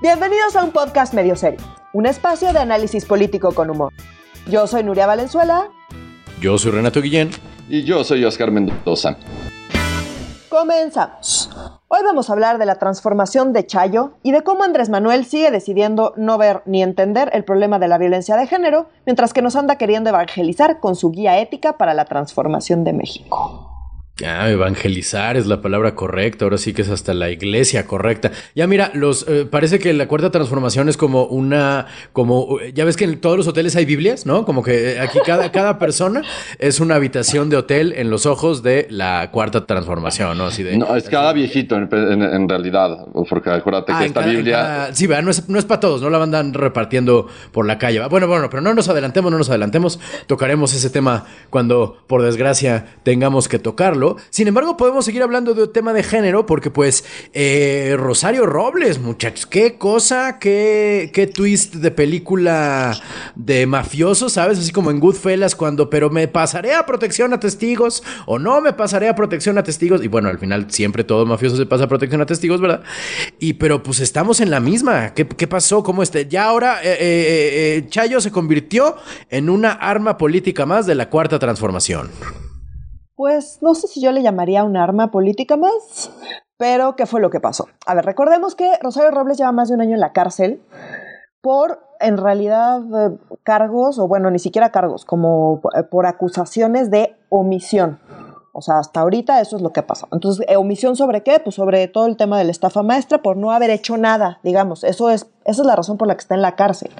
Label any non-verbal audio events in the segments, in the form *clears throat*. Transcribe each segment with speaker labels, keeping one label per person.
Speaker 1: Bienvenidos a un podcast medio serio, un espacio de análisis político con humor. Yo soy Nuria Valenzuela.
Speaker 2: Yo soy Renato Guillén.
Speaker 3: Y yo soy Oscar Mendoza.
Speaker 1: Comenzamos. Hoy vamos a hablar de la transformación de Chayo y de cómo Andrés Manuel sigue decidiendo no ver ni entender el problema de la violencia de género, mientras que nos anda queriendo evangelizar con su guía ética para la transformación de México.
Speaker 2: Ah, evangelizar es la palabra correcta, ahora sí que es hasta la iglesia correcta. Ya mira, los eh, parece que la cuarta transformación es como una, como, ya ves que en todos los hoteles hay Biblias, ¿no? Como que aquí cada, cada persona es una habitación de hotel en los ojos de la cuarta transformación, ¿no? Así de,
Speaker 3: no, es cada viejito en, realidad, porque acuérdate que ah, esta Biblia...
Speaker 2: sí, ¿verdad? No es, no es para todos, no la van repartiendo por la calle. Bueno, bueno, pero no nos adelantemos, no nos adelantemos, tocaremos ese tema cuando, por desgracia, tengamos que tocarlo. Sin embargo, podemos seguir hablando de tema de género porque pues eh, Rosario Robles, muchachos, qué cosa, qué, qué twist de película de mafioso, ¿sabes? Así como en Goodfellas cuando, pero me pasaré a protección a testigos o no me pasaré a protección a testigos. Y bueno, al final siempre todo mafioso se pasa a protección a testigos, ¿verdad? Y pero pues estamos en la misma. ¿Qué, pasó? ¿Cómo este? Ya ahora eh, eh, Chayo se convirtió en una arma política más de la cuarta transformación
Speaker 1: pues no sé si yo le llamaría un arma política más, pero ¿qué fue lo que pasó? A ver, recordemos que Rosario Robles lleva más de un año en la cárcel por, en realidad, eh, cargos, o bueno, ni siquiera cargos, como eh, por acusaciones de omisión. O sea, hasta ahorita eso es lo que ha. Entonces, ¿omisión sobre qué? Pues sobre todo el tema de la estafa maestra por no haber hecho nada, digamos. Eso es, esa es la razón por la que está en la cárcel.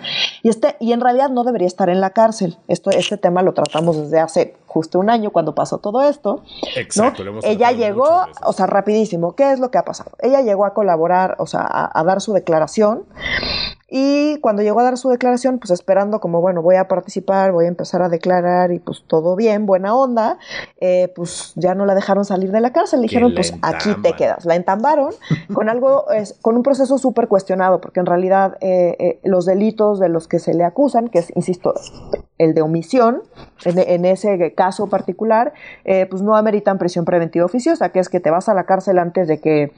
Speaker 1: Y, este, y en realidad no debería estar en la cárcel. Esto, este tema lo tratamos desde hace justo un año cuando pasó todo esto. Exacto. Ella llegó, o sea, rapidísimo. ¿Qué es lo que ha pasado? Ella llegó a colaborar, o sea, a dar su declaración y cuando llegó a dar su declaración, pues esperando como, bueno, voy a participar, voy a empezar a declarar y pues todo bien, buena onda, eh, pues ya no la dejaron salir de la cárcel, le dijeron, pues aquí te quedas. La entambaron con algo, con un proceso súper cuestionado, porque en realidad eh, eh, los delitos de los que se le acusan, que es, insisto, el de omisión, en, en ese caso particular, pues no ameritan prisión preventiva oficiosa, que es que te vas a la cárcel antes de que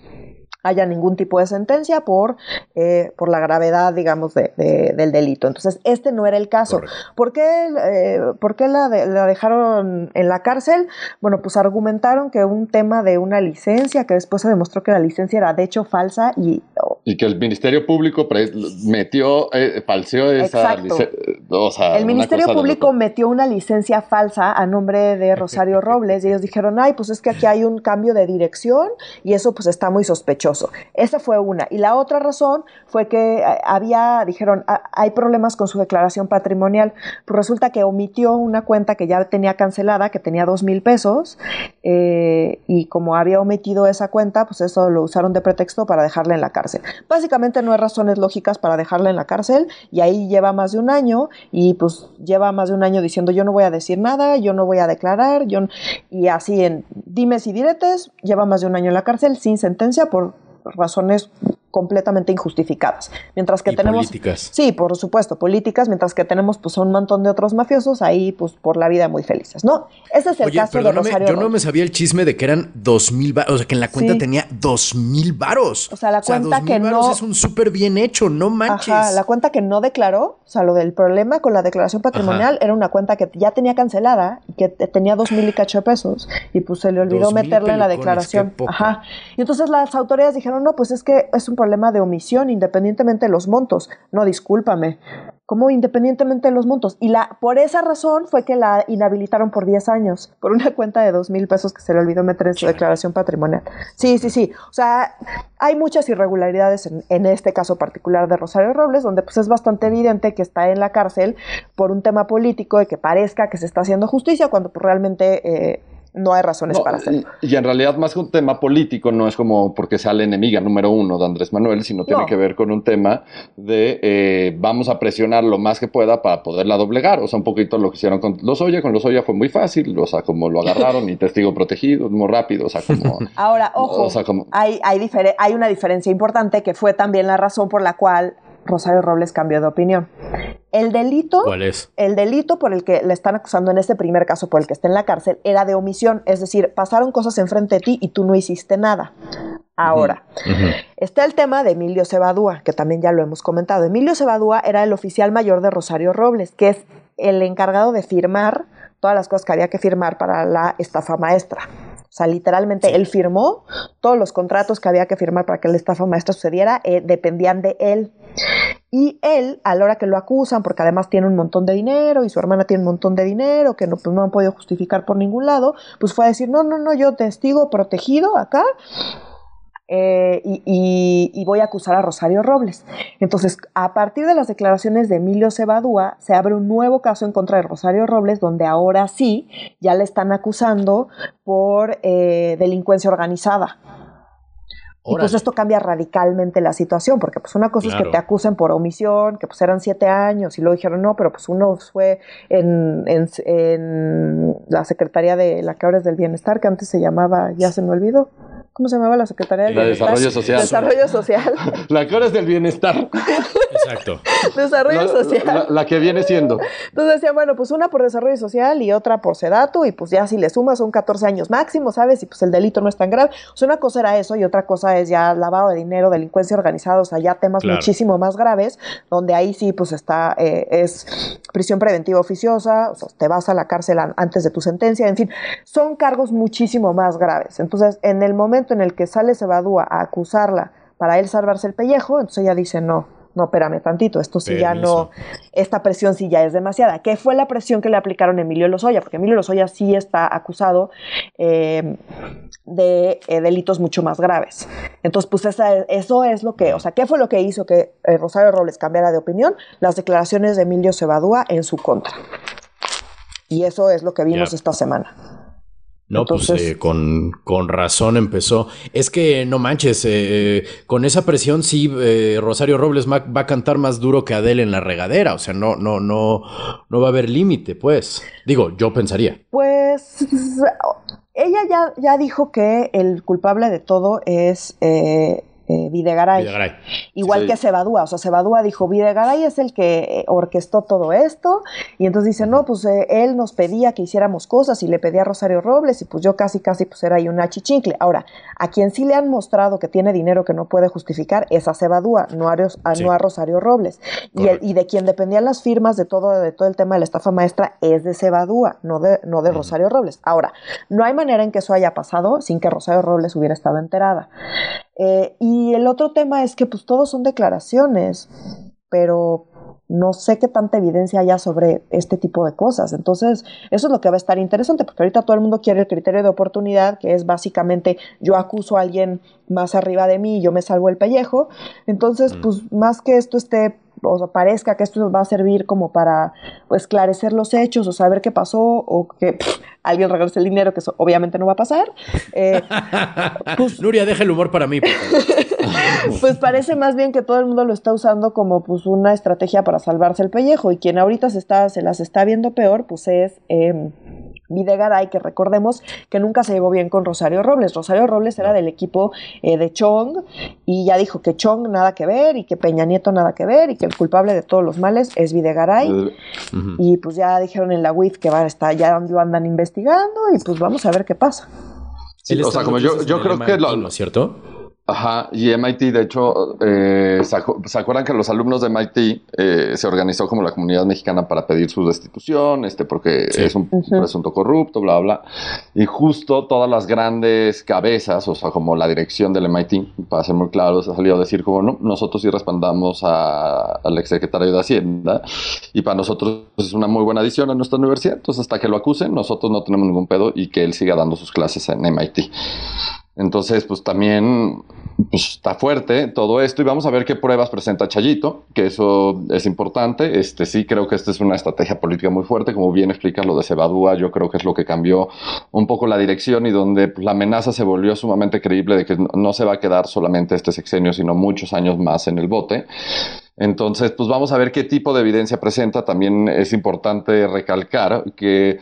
Speaker 1: haya ningún tipo de sentencia por, eh, por la gravedad, digamos, de, del delito. Entonces, este no era el caso. ¿Por qué, eh, ¿por qué la, la, dejaron en la cárcel? Bueno, pues argumentaron que un tema de una licencia, que después se demostró que la licencia era de hecho falsa y...
Speaker 3: y que el Ministerio Público metió, eh, falseó esa licencia.
Speaker 1: el Ministerio Público metió una licencia falsa a nombre de Rosario *laughs* Robles y ellos dijeron, ay, pues es que aquí hay un cambio de dirección y eso pues está muy sospechoso. Esa fue una. Y la otra razón fue que eh, había, dijeron, ah, hay problemas con su declaración patrimonial. Pues resulta que omitió una cuenta que ya tenía cancelada, que tenía dos mil pesos, eh, y como había omitido esa cuenta, pues eso lo usaron de pretexto para dejarla en la cárcel. Básicamente no hay razones lógicas para dejarla en la cárcel, y ahí lleva más de un año, y pues lleva más de un año diciendo yo no voy a decir nada, yo no voy a declarar, yo y así en dimes y diretes, lleva más de un año en la cárcel sin sentencia por razones completamente injustificadas. Mientras que tenemos
Speaker 2: políticas.
Speaker 1: Sí, por supuesto, políticas, mientras que tenemos pues un montón de otros mafiosos ahí pues por la vida muy felices, ¿no? Ese es el caso de Rosario
Speaker 2: Yo no me sabía el chisme de que eran dos mil varos, o sea, que en la cuenta tenía dos mil varos.
Speaker 1: O sea, la cuenta que
Speaker 2: no es un súper bien hecho, no manches.
Speaker 1: Ajá, la cuenta que no declaró, o sea, lo del problema con la declaración patrimonial era una cuenta que ya tenía cancelada y que tenía dos mil y cacho pesos y pues se le olvidó meterla en la declaración. Ajá. Y entonces las autoridades dijeron, "No, pues es que es un problema de omisión independientemente de los montos. No, discúlpame. ¿Cómo independientemente de los montos? Y la, por esa razón fue que la inhabilitaron por 10 años, por una cuenta de 2 mil pesos que se le olvidó meter en su declaración patrimonial. Sí, sí, sí. O sea, hay muchas irregularidades en, en, este caso particular de Rosario Robles, donde pues es bastante evidente que está en la cárcel por un tema político de que parezca que se está haciendo justicia, cuando pues, realmente... Eh, no hay razones para hacerlo.
Speaker 3: Y, en realidad, más que un tema político, no es como porque sea la enemiga número uno de Andrés Manuel, sino tiene que ver con un tema de eh, vamos a presionar lo más que pueda para poderla doblegar. O sea, un poquito lo que hicieron con Lozoya. Con Lozoya fue muy fácil, o sea, como lo agarraron y testigo protegido, muy rápido, o sea, como. *laughs*
Speaker 1: Ahora, ojo, hay, hay, hay una diferencia importante que fue también la razón por la cual Rosario Robles cambió de opinión. El delito.
Speaker 2: ¿Cuál es?
Speaker 1: El delito por el que le están acusando en este primer caso, por el que está en la cárcel, era de omisión. Es decir, pasaron cosas enfrente de ti y tú no hiciste nada. Ahora, está el tema de Emilio Cebadúa, que también ya lo hemos comentado. Emilio Cebadúa era el oficial mayor de Rosario Robles, que es el encargado de firmar todas las cosas que había que firmar para la estafa maestra. O sea, literalmente él firmó todos los contratos que había que firmar para que la estafa maestra sucediera, eh, dependían de él. Y él, a la hora que lo acusan, porque además tiene un montón de dinero y su hermana tiene un montón de dinero que no, pues, no han podido justificar por ningún lado, pues fue a decir, no, no, no, yo testigo protegido acá, eh, y, voy a acusar a Rosario Robles. Entonces, a partir de las declaraciones de Emilio Cebadúa, se abre un nuevo caso en contra de Rosario Robles, donde ahora sí ya le están acusando por eh, delincuencia organizada. Y pues esto cambia radicalmente la situación, porque pues una cosa es que te acusen por omisión, que pues eran siete años, y luego dijeron no, pero pues uno fue en, en, la Secretaría de la que ahora es del Bienestar, que antes se llamaba, ya se me olvidó. ¿Cómo se llamaba la Secretaría de
Speaker 3: Desarrollo Social?
Speaker 1: Desarrollo Social. *laughs*
Speaker 3: la que ahora es del bienestar.
Speaker 2: Exacto.
Speaker 1: Desarrollo Social.
Speaker 3: La, que viene siendo.
Speaker 1: Entonces decía, bueno, pues una por Desarrollo Social y otra por Sedatu, y pues ya si le sumas son 14 años máximo, ¿sabes? Y pues el delito no es tan grave. O sea, una cosa era eso y otra cosa es ya lavado de dinero, delincuencia organizada, o sea, ya temas muchísimo más graves, donde ahí sí, pues está, eh, es prisión preventiva oficiosa, o sea, te vas a la cárcel antes de tu sentencia, en fin, son cargos muchísimo más graves. Entonces, en el momento en el que sale Sebadúa a acusarla para él salvarse el pellejo, entonces ella dice, no, no, espérame tantito, esto sí ya no, esta presión sí ya es demasiada. ¿Qué fue la presión que le aplicaron a Emilio Lozoya? Porque Emilio Lozoya sí está acusado eh, de eh, delitos mucho más graves. Entonces, pues eso es lo que, o sea, ¿qué fue lo que hizo que eh, Rosario Robles cambiara de opinión? Las declaraciones de Emilio Sebadúa en su contra. Y eso es lo que vimos esta semana.
Speaker 2: No, pues eh, con, con, razón empezó. Es que no manches, eh, con esa presión sí, eh, Rosario Robles va, a cantar más duro que Adele en la regadera. O sea, no, no, no, no va a haber límite, pues. Digo, yo pensaría.
Speaker 1: Pues ella ya, ya dijo que el culpable de todo es eh, Videgaray. Igual que Sebadúa, o sea, Sebadúa dijo, Videgaray es el que eh, orquestó todo esto, y entonces dice, no, pues eh, él nos pedía que hiciéramos cosas y le pedía a Rosario Robles, y pues yo casi, casi, pues era ahí un achichincle. Ahora, a quien sí le han mostrado que tiene dinero que no puede justificar es a Sebadúa, no a, no a Rosario Robles. Y, y, de quien dependían las firmas de todo, de todo el tema de la estafa maestra es de Sebadúa, no de, no de Rosario Robles. Ahora, no hay manera en que eso haya pasado sin que Rosario Robles hubiera estado enterada. Eh, y el otro tema es que pues todos son declaraciones, pero no sé qué tanta evidencia haya sobre este tipo de cosas. Entonces, eso es lo que va a estar interesante, porque ahorita todo el mundo quiere el criterio de oportunidad, que es básicamente yo acuso a alguien más arriba de mí y yo me salvo el pellejo. Entonces, mm. pues más que esto esté o parezca que esto va a servir como para pues, esclarecer los hechos o saber qué pasó o que alguien regrese el dinero, que eso obviamente no va a pasar. Eh, *laughs*
Speaker 2: pues, Nuria, deja el humor para mí. *laughs* *laughs*
Speaker 1: pues parece más bien que todo el mundo lo está usando como pues una estrategia para salvarse el pellejo y quien ahorita se, está, se las está viendo peor pues es... Eh, Videgaray, que recordemos que nunca se llevó bien con Rosario Robles. Rosario Robles era del equipo eh, de Chong y ya dijo que Chong nada que ver y que Peña Nieto nada que ver y que el culpable de todos los males es Videgaray. Y pues ya dijeron en la UIF que van a estar, ya lo andan investigando y pues vamos a ver qué pasa.
Speaker 3: o sea, como yo, yo creo que lo,
Speaker 2: ¿no es cierto?
Speaker 3: Ajá, y MIT, de hecho, eh, se, acuerdan que los alumnos de MIT eh, se organizó como la comunidad mexicana para pedir su destitución, este, porque es un presunto corrupto, bla, bla. Y justo todas las grandes cabezas, o sea, como la dirección del MIT, para ser muy claro, se salió a decir como, no, nosotros sí respaldamos al exsecretario de Hacienda, y para nosotros es una muy buena adición a nuestra universidad, entonces hasta que lo acusen, nosotros no tenemos ningún pedo y que él siga dando sus clases en MIT. Entonces, pues también pues, está fuerte todo esto y vamos a ver qué pruebas presenta Chayito, que eso es importante. Este sí creo que esta es una estrategia política muy fuerte, como bien explica lo de Cebadúa, yo creo que es lo que cambió un poco la dirección y donde pues, la amenaza se volvió sumamente creíble de que no se va a quedar solamente este sexenio, sino muchos años más en el bote. Entonces, pues vamos a ver qué tipo de evidencia presenta. También es importante recalcar que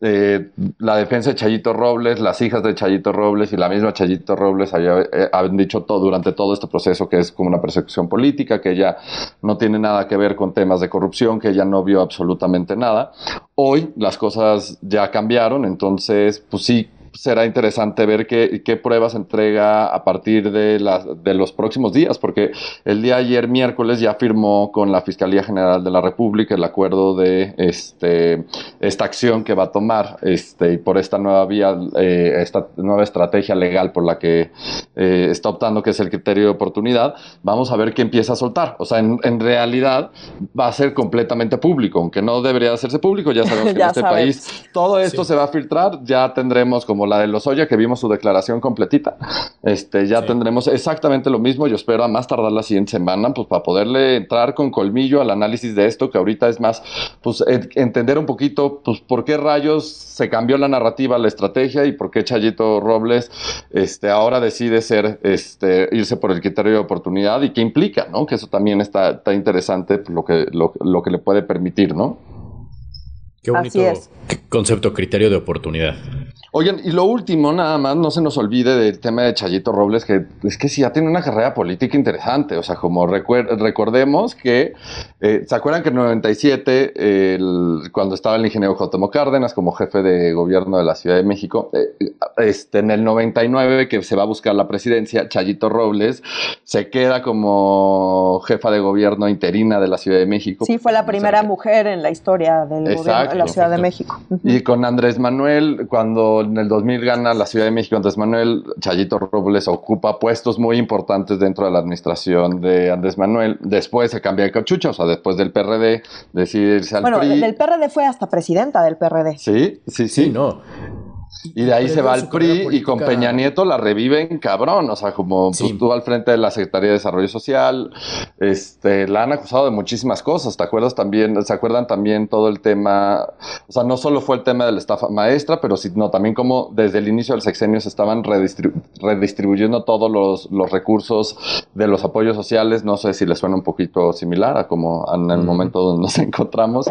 Speaker 3: eh, la defensa de Chayito Robles, las hijas de Chayito Robles y la misma Chayito Robles eh, habían dicho todo durante todo este proceso que es como una persecución política, que ella no tiene nada que ver con temas de corrupción, que ella no vio absolutamente nada. Hoy las cosas ya cambiaron, entonces, pues sí, será interesante ver qué, qué pruebas entrega a partir de, las, de los próximos días, porque el día ayer, miércoles, ya firmó con la Fiscalía General de la República el acuerdo de este, esta acción que va a tomar este, y por esta nueva vía, eh, esta nueva estrategia legal por la que eh, está optando, que es el criterio de oportunidad. Vamos a ver qué empieza a soltar. O sea, en, en realidad va a ser completamente público, aunque no debería hacerse público. Ya sabemos *laughs* que en este país todo esto se va a filtrar. Ya tendremos como la de Lozoya, que vimos su declaración completita. Este, ya tendremos exactamente lo mismo. Yo espero a más tardar la siguiente semana, pues para poderle entrar con colmillo al análisis de esto, que ahorita es más, pues entender un poquito, pues por qué rayos se cambió la narrativa, la estrategia y por qué Chayito Robles, este, ahora decide ser, este, irse por el criterio de oportunidad y qué implica, ¿no? Que eso también está, está interesante, pues, lo que, lo, lo que le puede permitir, ¿no?
Speaker 2: Qué bonito concepto, criterio de oportunidad.
Speaker 3: Oigan, y lo último, nada más, no se nos olvide del tema de Chayito Robles, que es que sí, ya tiene una carrera política interesante. O sea, como recordemos que, eh, ¿se acuerdan que en 97, cuando estaba el ingeniero J. Cárdenas como jefe de gobierno de la Ciudad de México, eh, este, en el 99, que se va a buscar la presidencia, Chayito Robles se queda como jefa de gobierno interina de la Ciudad de México.
Speaker 1: Sí, fue la primera mujer en la historia del gobierno la Ciudad de México.
Speaker 3: Y con Andrés Manuel, cuando en el 2000 gana la Ciudad de México, Andrés Manuel, Chayito Robles ocupa puestos muy importantes dentro de la administración de Andrés Manuel. Después se cambia de cachucha, o sea, después del PRD decide irse al
Speaker 1: bueno, PRI. Bueno, del PRD fue hasta presidenta del PRD.
Speaker 3: Sí, sí, sí. sí no. Y de ahí se va al PRI y con Peña Nieto la reviven cabrón. O sea, como pues, estuvo al frente de la Secretaría de Desarrollo Social, este, la han acusado de muchísimas cosas. ¿Te acuerdas también? ¿Se acuerdan también todo el tema? O sea, no solo fue el tema de la estafa maestra, pero sino también como desde el inicio del sexenio se estaban redistribuyendo todos los, los, recursos de los apoyos sociales. No sé si les suena un poquito similar a como en el momento donde nos *laughs* encontramos,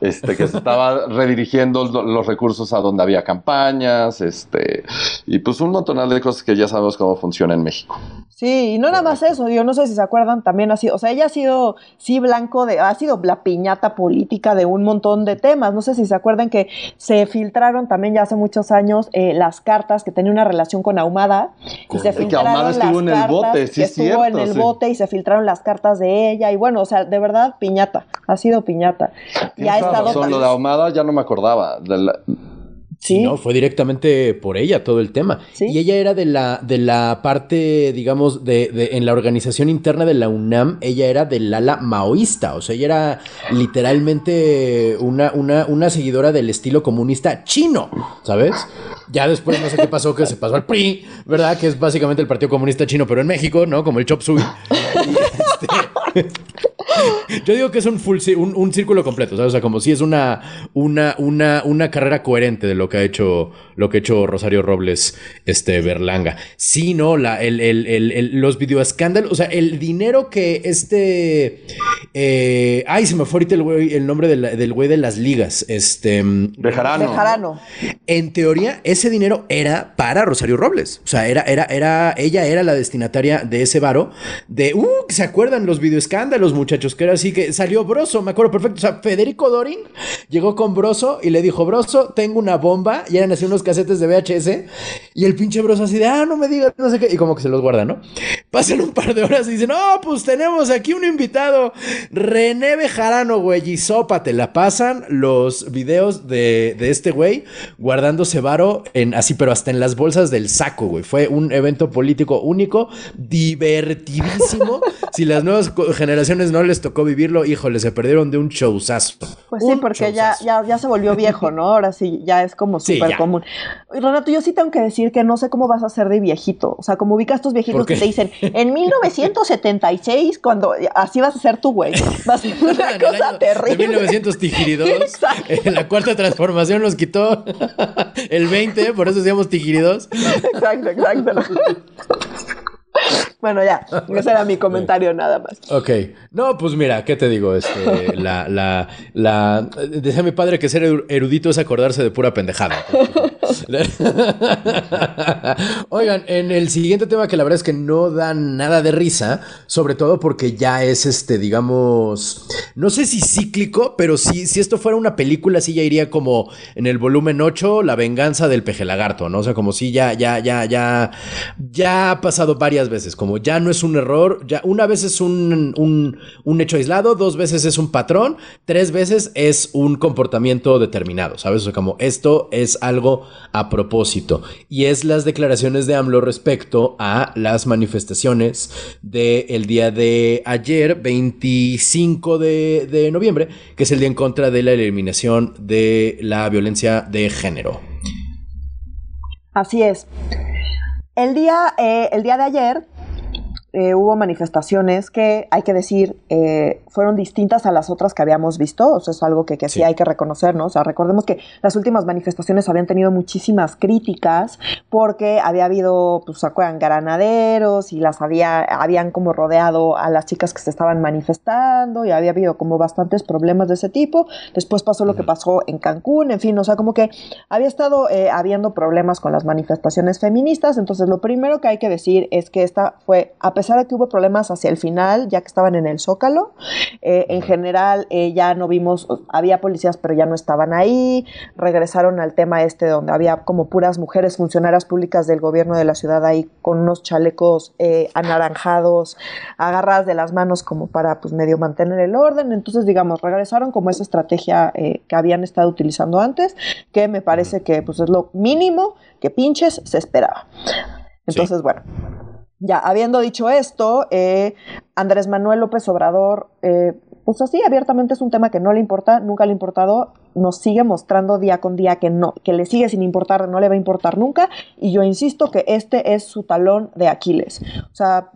Speaker 3: este, que se estaba *laughs* redirigiendo los recursos a donde había campaña este, y pues un montón de cosas que ya sabemos cómo funciona en México.
Speaker 1: Sí, y no nada más eso, yo no sé si se acuerdan, también ha sido, o sea, ella ha sido, sí, blanco de, ha sido la piñata política de un montón de temas, no sé si se acuerdan que se filtraron también ya hace muchos años eh, las cartas que tenía una relación con Ahumada, y se filtraron
Speaker 3: Ahumada estuvo en el bote, sí,
Speaker 1: estuvo en el bote y se filtraron las cartas de ella, y bueno, o sea, de verdad, piñata, ha sido piñata.
Speaker 3: Y ha estado... Razón, lo de Ahumada ya no me acordaba, de la
Speaker 2: Sí. No, fue directamente por ella todo el tema. Y ella era de la, de la parte, digamos, de, de, en la organización interna de la UNAM, ella era del ala maoísta. O sea, ella era literalmente una, una, una seguidora del estilo comunista chino, ¿sabes? Ya después no sé qué pasó, que se pasó al PRI, ¿verdad? Que es básicamente el Partido Comunista Chino, pero en México, ¿no? Como el Chop Suey. *laughs* este, *gasps* yo digo que es un full un, un círculo completo, ¿sabes? O sea, como si es una, una, una, una carrera coherente de lo que ha hecho, lo que ha hecho Rosario Robles, este, Berlanga. Sí, no, la, el, el, el, los videoescándalos, o sea, el dinero que este, eh, ay, se me fue ahorita el, güey, el nombre del güey de las ligas, este.
Speaker 3: Bejarano.
Speaker 2: En teoría, ese dinero era para Rosario Robles. O sea, era, era, era, ella era la destinataria de ese varo de, uh, ¿se acuerdan los videoescándalos, muchachos? Que era así que salió Broso, me acuerdo perfecto. O sea, Federico Dorin llegó con Broso y le dijo, Broso, tengo una bomba. Y eran así unos casetes de VHS. Y el pinche Broso así de, ah, no me digas, no sé qué. Y como que se los guarda, ¿no? Pasan un par de horas y dicen, no, pues tenemos aquí un invitado, René Bejarano, güey. Y sopa, te la pasan los videos de, de este güey guardándose varo en así, pero hasta en las bolsas del saco, güey. Fue un evento político único, divertidísimo. *laughs* si las nuevas generaciones no les tocó vivirlo, híjole, se perdieron de un showzazo.
Speaker 1: Pues sí, porque ya, ya, ya, se volvió viejo, ¿no? Ahora sí, ya es como súper común. Renato, yo sí tengo que decir que no sé cómo vas a ser de viejito. O sea, como ubicas estos viejitos que te dicen, en 1976, cuando así vas a ser tú, güey. Vas a ser *laughs* una cosa terrible.
Speaker 2: En 1900 Tijiridos. En la cuarta transformación nos quitó *laughs* el 20, por eso decíamos Tijiridos.
Speaker 1: Exacto, exacto. *laughs* *laughs* Bueno, ya, ese era mi comentario nada más.
Speaker 2: Ok. No, pues mira, ¿qué te digo? Este, *laughs* la, la, la, decía mi padre que ser erudito es acordarse de pura pendejada. *laughs* Oigan, en el siguiente tema que la verdad es que no da nada de risa, sobre todo porque ya es este, digamos, no sé si cíclico, pero si, si esto fuera una película, sí ya iría como en el volumen 8, La venganza del peje lagarto, ¿no? O sea, como si ya, ya, ya, ya, ya ha pasado varias veces, como ya no es un error, ya una vez es un, un, hecho aislado, dos veces es un patrón, tres veces es un comportamiento determinado, ¿sabes? O sea, como esto es algo a propósito. Y es las declaraciones de AMLO respecto a las manifestaciones del día de ayer, 25 de, de noviembre, que es el día en contra de la eliminación de la violencia de género.
Speaker 1: Así es. El día, eh, el día de ayer eh, hubo manifestaciones que, hay que decir, eh, fueron distintas a las otras que habíamos visto. O sea, es algo que, sí. hay que reconocer, ¿no? O sea, recordemos que las últimas manifestaciones habían tenido muchísimas críticas porque había habido, pues, ¿se acuerdan? Granaderos y las había, habían como rodeado a las chicas que se estaban manifestando y había habido como bastantes problemas de ese tipo. Después pasó lo que pasó en Cancún, en fin, o sea, como que había estado eh, habiendo problemas con las manifestaciones feministas. Entonces, lo primero que hay que decir es que esta fue, a pesar de que hubo problemas hacia el final, ya que estaban en el Zócalo, eh, en general eh, ya no vimos, había policías pero ya no estaban ahí, regresaron al tema este donde había como puras mujeres funcionarias públicas del gobierno de la ciudad ahí con unos chalecos eh, anaranjados, agarradas de las manos como para pues medio mantener el orden, entonces digamos, regresaron como esa estrategia que habían estado utilizando antes, que me parece que pues es lo mínimo que pinches se esperaba. Entonces, bueno, ya, habiendo dicho esto, eh, Andrés Manuel López Obrador, eh, pues así abiertamente es un tema que no le importa, nunca le ha importado, nos sigue mostrando día con día que no, que le sigue sin importar, no le va a importar nunca, y yo insisto que este es su talón de Aquiles. O sea,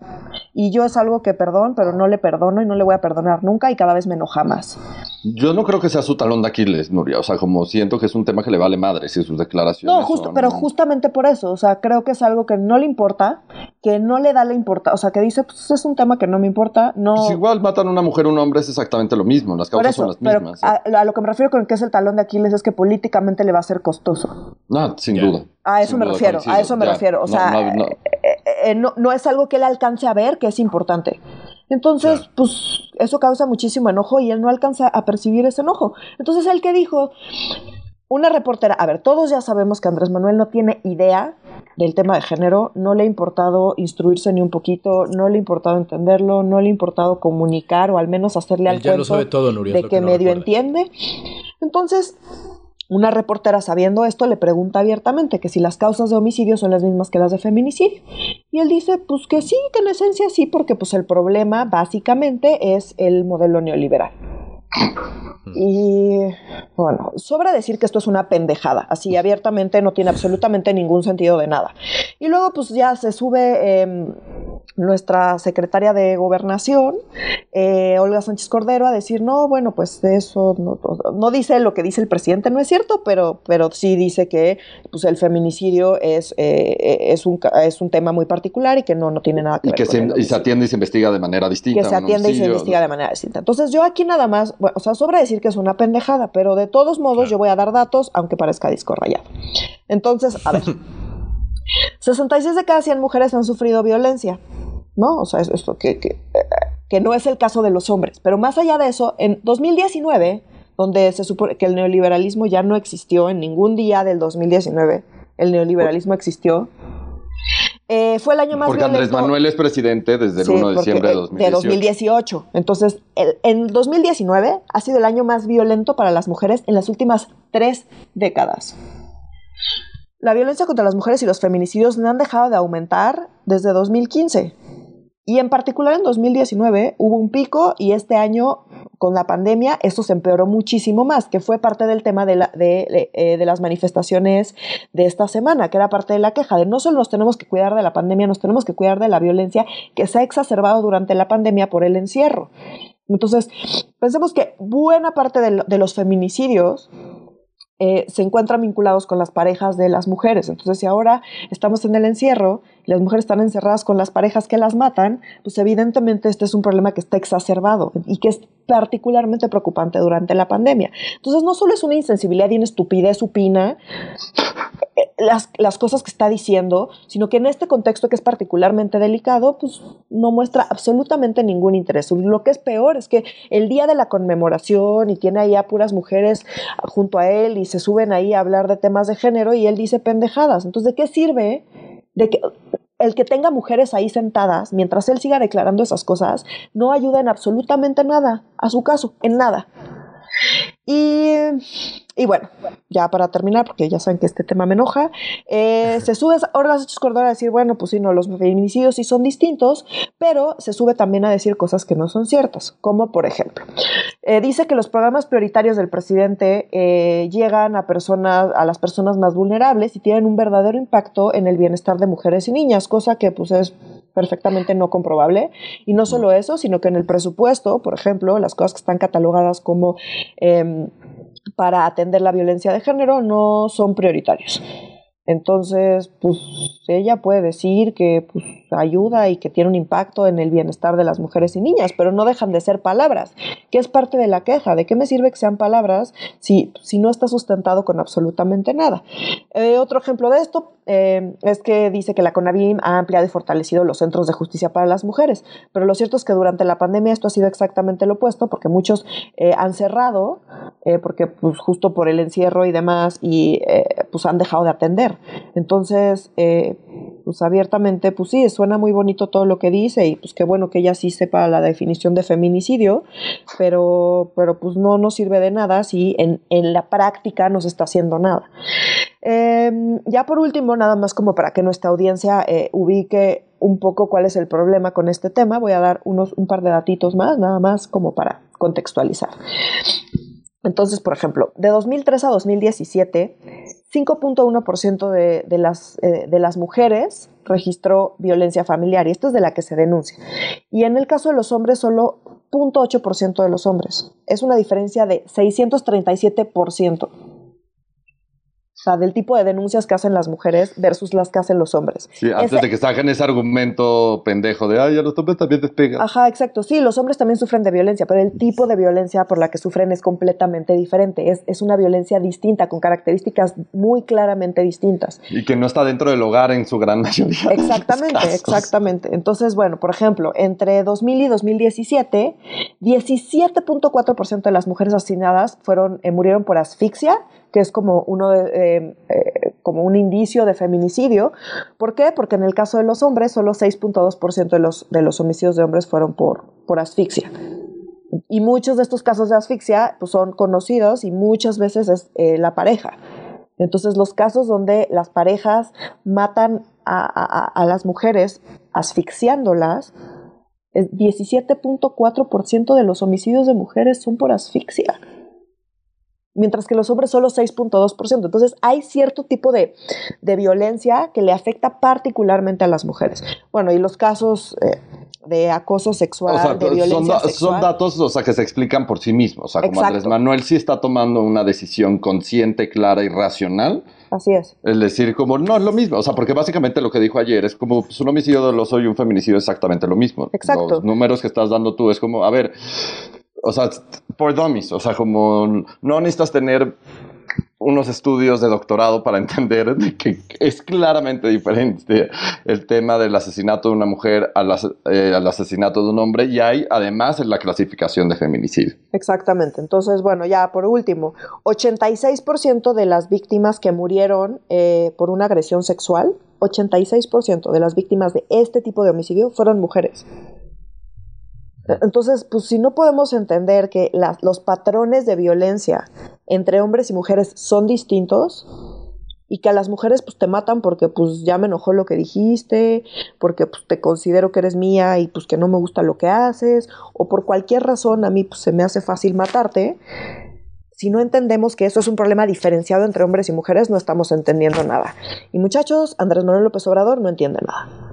Speaker 1: y yo es algo que perdón, pero no le perdono y no le voy a perdonar nunca y cada vez me enoja más.
Speaker 3: Yo no creo que sea su talón de Aquiles, Nuria, o sea, como siento que es un tema que le vale madre si sus declaraciones.
Speaker 1: No, justo, pero justamente por eso, o sea, creo que es algo que no le importa, que no le da la importancia, o sea, que dice, pues es un tema que no me importa, no. Pues
Speaker 3: igual matan a una mujer o un hombre es exactamente lo mismo, las causas son las mismas.
Speaker 1: a, lo que me refiero con que es el talón de Aquiles es que políticamente le va a ser costoso.
Speaker 3: No, sin duda.
Speaker 1: A eso me refiero, a eso me refiero. O sea, eh, eh, eh, no, no, es algo que él alcance a ver que es importante. Entonces, pues eso causa muchísimo enojo y él no alcanza a percibir ese enojo. Entonces, él que dijo, una reportera, a ver, todos ya sabemos que Andrés Manuel no tiene idea del tema de género, no le ha importado instruirse ni un poquito, no le ha importado entenderlo, no le ha importado comunicar o al menos hacerle al cuento
Speaker 2: todo,
Speaker 1: de que, medio entiende. Entonces, una reportera sabiendo esto le pregunta abiertamente que si las causas de homicidio son las mismas que las de feminicidio. Y él dice, pues que sí, que en esencia sí, porque pues el problema básicamente es el modelo neoliberal. Y bueno, sobra decir que esto es una pendejada, así abiertamente no tiene absolutamente ningún sentido de nada. Y luego pues ya se sube em, nuestra secretaria de gobernación, eh, Olga Sánchez Cordero, a decir, no, bueno, pues eso no, dice lo que dice el presidente, no es cierto, pero, pero sí dice que pues, el feminicidio es, eh, es, un, es un tema muy particular y que no, no tiene nada que
Speaker 3: ver
Speaker 1: que
Speaker 3: con se, Y se atiende y se investiga de manera distinta.
Speaker 1: Que se atiende y se investiga de manera distinta. Entonces yo aquí nada más, bueno, o sea, sobra decir que es una pendejada, pero de todos modos yo voy a dar datos, aunque parezca disco rayado. Entonces, a ver. *laughs* 66 de cada 100 mujeres han sufrido violencia. ¿no? O sea, esto que, que, no es el caso de los hombres. Pero más allá de eso, en 2019, donde se supone que el neoliberalismo ya no existió en ningún día del 2019, el neoliberalismo existió. Eh, fue el año más
Speaker 3: Porque Andrés Manuel es presidente desde el 1 de diciembre de 2018. De
Speaker 1: 2018. Entonces, el, en 2019 ha sido el año más violento para las mujeres en las últimas tres décadas. La violencia contra las mujeres y los feminicidios no han dejado de aumentar desde 2015. Y en particular en 2019 hubo un pico y este año con la pandemia esto se empeoró muchísimo más, que fue parte del tema de, eh, de, las manifestaciones de esta semana, que era parte de la queja de no solo nos tenemos que cuidar de la pandemia, nos tenemos que cuidar de la violencia que se ha exacerbado durante la pandemia por el encierro. Entonces, pensemos que buena parte de los feminicidios eh, se encuentran vinculados con las parejas de las mujeres. Entonces, si ahora estamos en el encierro las mujeres están encerradas con las parejas que las matan, pues evidentemente este es un problema que está exacerbado y que es particularmente preocupante durante la pandemia. Entonces no solo es una insensibilidad y una estupidez supina, eh, las, las, cosas que está diciendo, sino que en este contexto que es particularmente delicado, pues no muestra absolutamente ningún interés. Lo que es peor es que el día de la conmemoración y tiene ahí a puras mujeres junto a él y se suben ahí a hablar de temas de género y él dice pendejadas. Entonces, ¿de qué sirve de que el que tenga mujeres ahí sentadas mientras él siga declarando esas cosas no ayuda en absolutamente nada a su caso, en nada. Y, y, bueno, ya para terminar, porque ya saben que este tema me enoja, eh, se sube ahora Hechos Cordón a decir, bueno, pues sí, no, los feminicidios sí son distintos, pero se sube también a decir cosas que no son ciertas, como por ejemplo, eh, dice que los programas prioritarios del presidente eh, llegan a personas, a las personas más vulnerables y tienen un verdadero impacto en el bienestar de mujeres y niñas, cosa que pues es perfectamente no comprobable. Y no solo eso, sino que en el presupuesto, por ejemplo, las cosas que están catalogadas como em, para atender la violencia de género no son prioritarias. Entonces, pues ella puede decir que pues, ayuda y que tiene un impacto en el bienestar de las mujeres y niñas, pero no dejan de ser palabras, que es parte de la queja. ¿De qué me sirve que sean palabras si, si no está sustentado con absolutamente nada? Eh, otro ejemplo de esto eh, es que dice que la CONAVIM ha ampliado y fortalecido los centros de justicia para las mujeres, pero lo cierto es que durante la pandemia esto ha sido exactamente lo opuesto, porque muchos eh, han cerrado, porque pues, justo por el encierro y demás, y pues han dejado de atender. Entonces, pues abiertamente, pues sí, suena muy bonito todo lo que dice y pues qué bueno que ella sí sepa la definición de feminicidio, pero, pero pues no nos sirve de nada si en, en la práctica no se está haciendo nada. Em, ya por último, nada más como para que nuestra audiencia eh, ubique un poco cuál es el problema con este tema, voy a dar unos, un par de datitos más, nada más como para contextualizar. Entonces, por ejemplo, de 2003 a 2017, 5.1% de, de, las, eh, de las mujeres registró violencia familiar, y esto es de la que se denuncia. Y en el caso de los hombres, solo 0.8% de los hombres. Es una diferencia de 637%. O sea, del tipo de denuncias que hacen las mujeres versus las que hacen los hombres.
Speaker 3: Sí, antes de que saquen ese argumento pendejo de, ay, a los hombres también despegan.
Speaker 1: Ajá, exacto. Sí, los hombres también sufren de violencia, pero el tipo de violencia por la que sufren es completamente diferente. Es, es una violencia distinta, con características muy claramente distintas.
Speaker 3: Y que no está dentro del hogar en su gran mayoría.
Speaker 1: Exactamente, exactamente. Entonces, bueno, por ejemplo, entre 2000 y 2017, 17.4% de las mujeres asesinadas fueron, eh, murieron por asfixia, que es como, uno de, eh, eh, como un indicio de feminicidio. ¿Por qué? Porque en el caso de los hombres, solo 6.2% de los, de los homicidios de hombres fueron por, por asfixia. Y muchos de estos casos de asfixia pues, son conocidos y muchas veces es eh, la pareja. Entonces los casos donde las parejas matan a, a, a las mujeres asfixiándolas, 17.4% de los homicidios de mujeres son por asfixia mientras que los hombres solo 6.2%. Entonces hay cierto tipo de, violencia que le afecta particularmente a las mujeres. Bueno, y los casos... Eh, de acoso sexual, de violencia
Speaker 3: son,
Speaker 1: sexual.
Speaker 3: Son datos, o sea, que se explican por sí mismos. O sea, como Andrés Manuel sí está tomando una decisión consciente, clara y racional.
Speaker 1: Así es.
Speaker 3: Es decir, como, no, es lo mismo. O sea, porque básicamente lo que dijo ayer es como, pues un homicidio de los y un feminicidio es exactamente lo mismo.
Speaker 1: Exacto.
Speaker 3: Los números que estás dando tú es como, a ver, o sea, por dummies, o sea, como no necesitas tener unos estudios de doctorado para *laughs* entender que es claramente diferente el tema del asesinato de una mujer al, eh, al, asesinato de un hombre y hay además la clasificación de feminicidio.
Speaker 1: Exactamente. Entonces, bueno, ya por último, 86% de las víctimas que murieron eh, por una agresión sexual, 86% de las víctimas de este tipo de homicidio fueron mujeres. Entonces, pues si no podemos entender que los patrones de violencia entre hombres y mujeres son distintos y que a las mujeres pues te matan porque pues ya me enojó lo que dijiste, porque pues te considero que eres mía y pues que no me gusta lo que haces o por cualquier razón a mí pues se me hace fácil matarte. Si no entendemos que eso es un problema diferenciado entre hombres y mujeres, no estamos entendiendo nada. Y muchachos, Andrés Manuel López Obrador no entiende nada.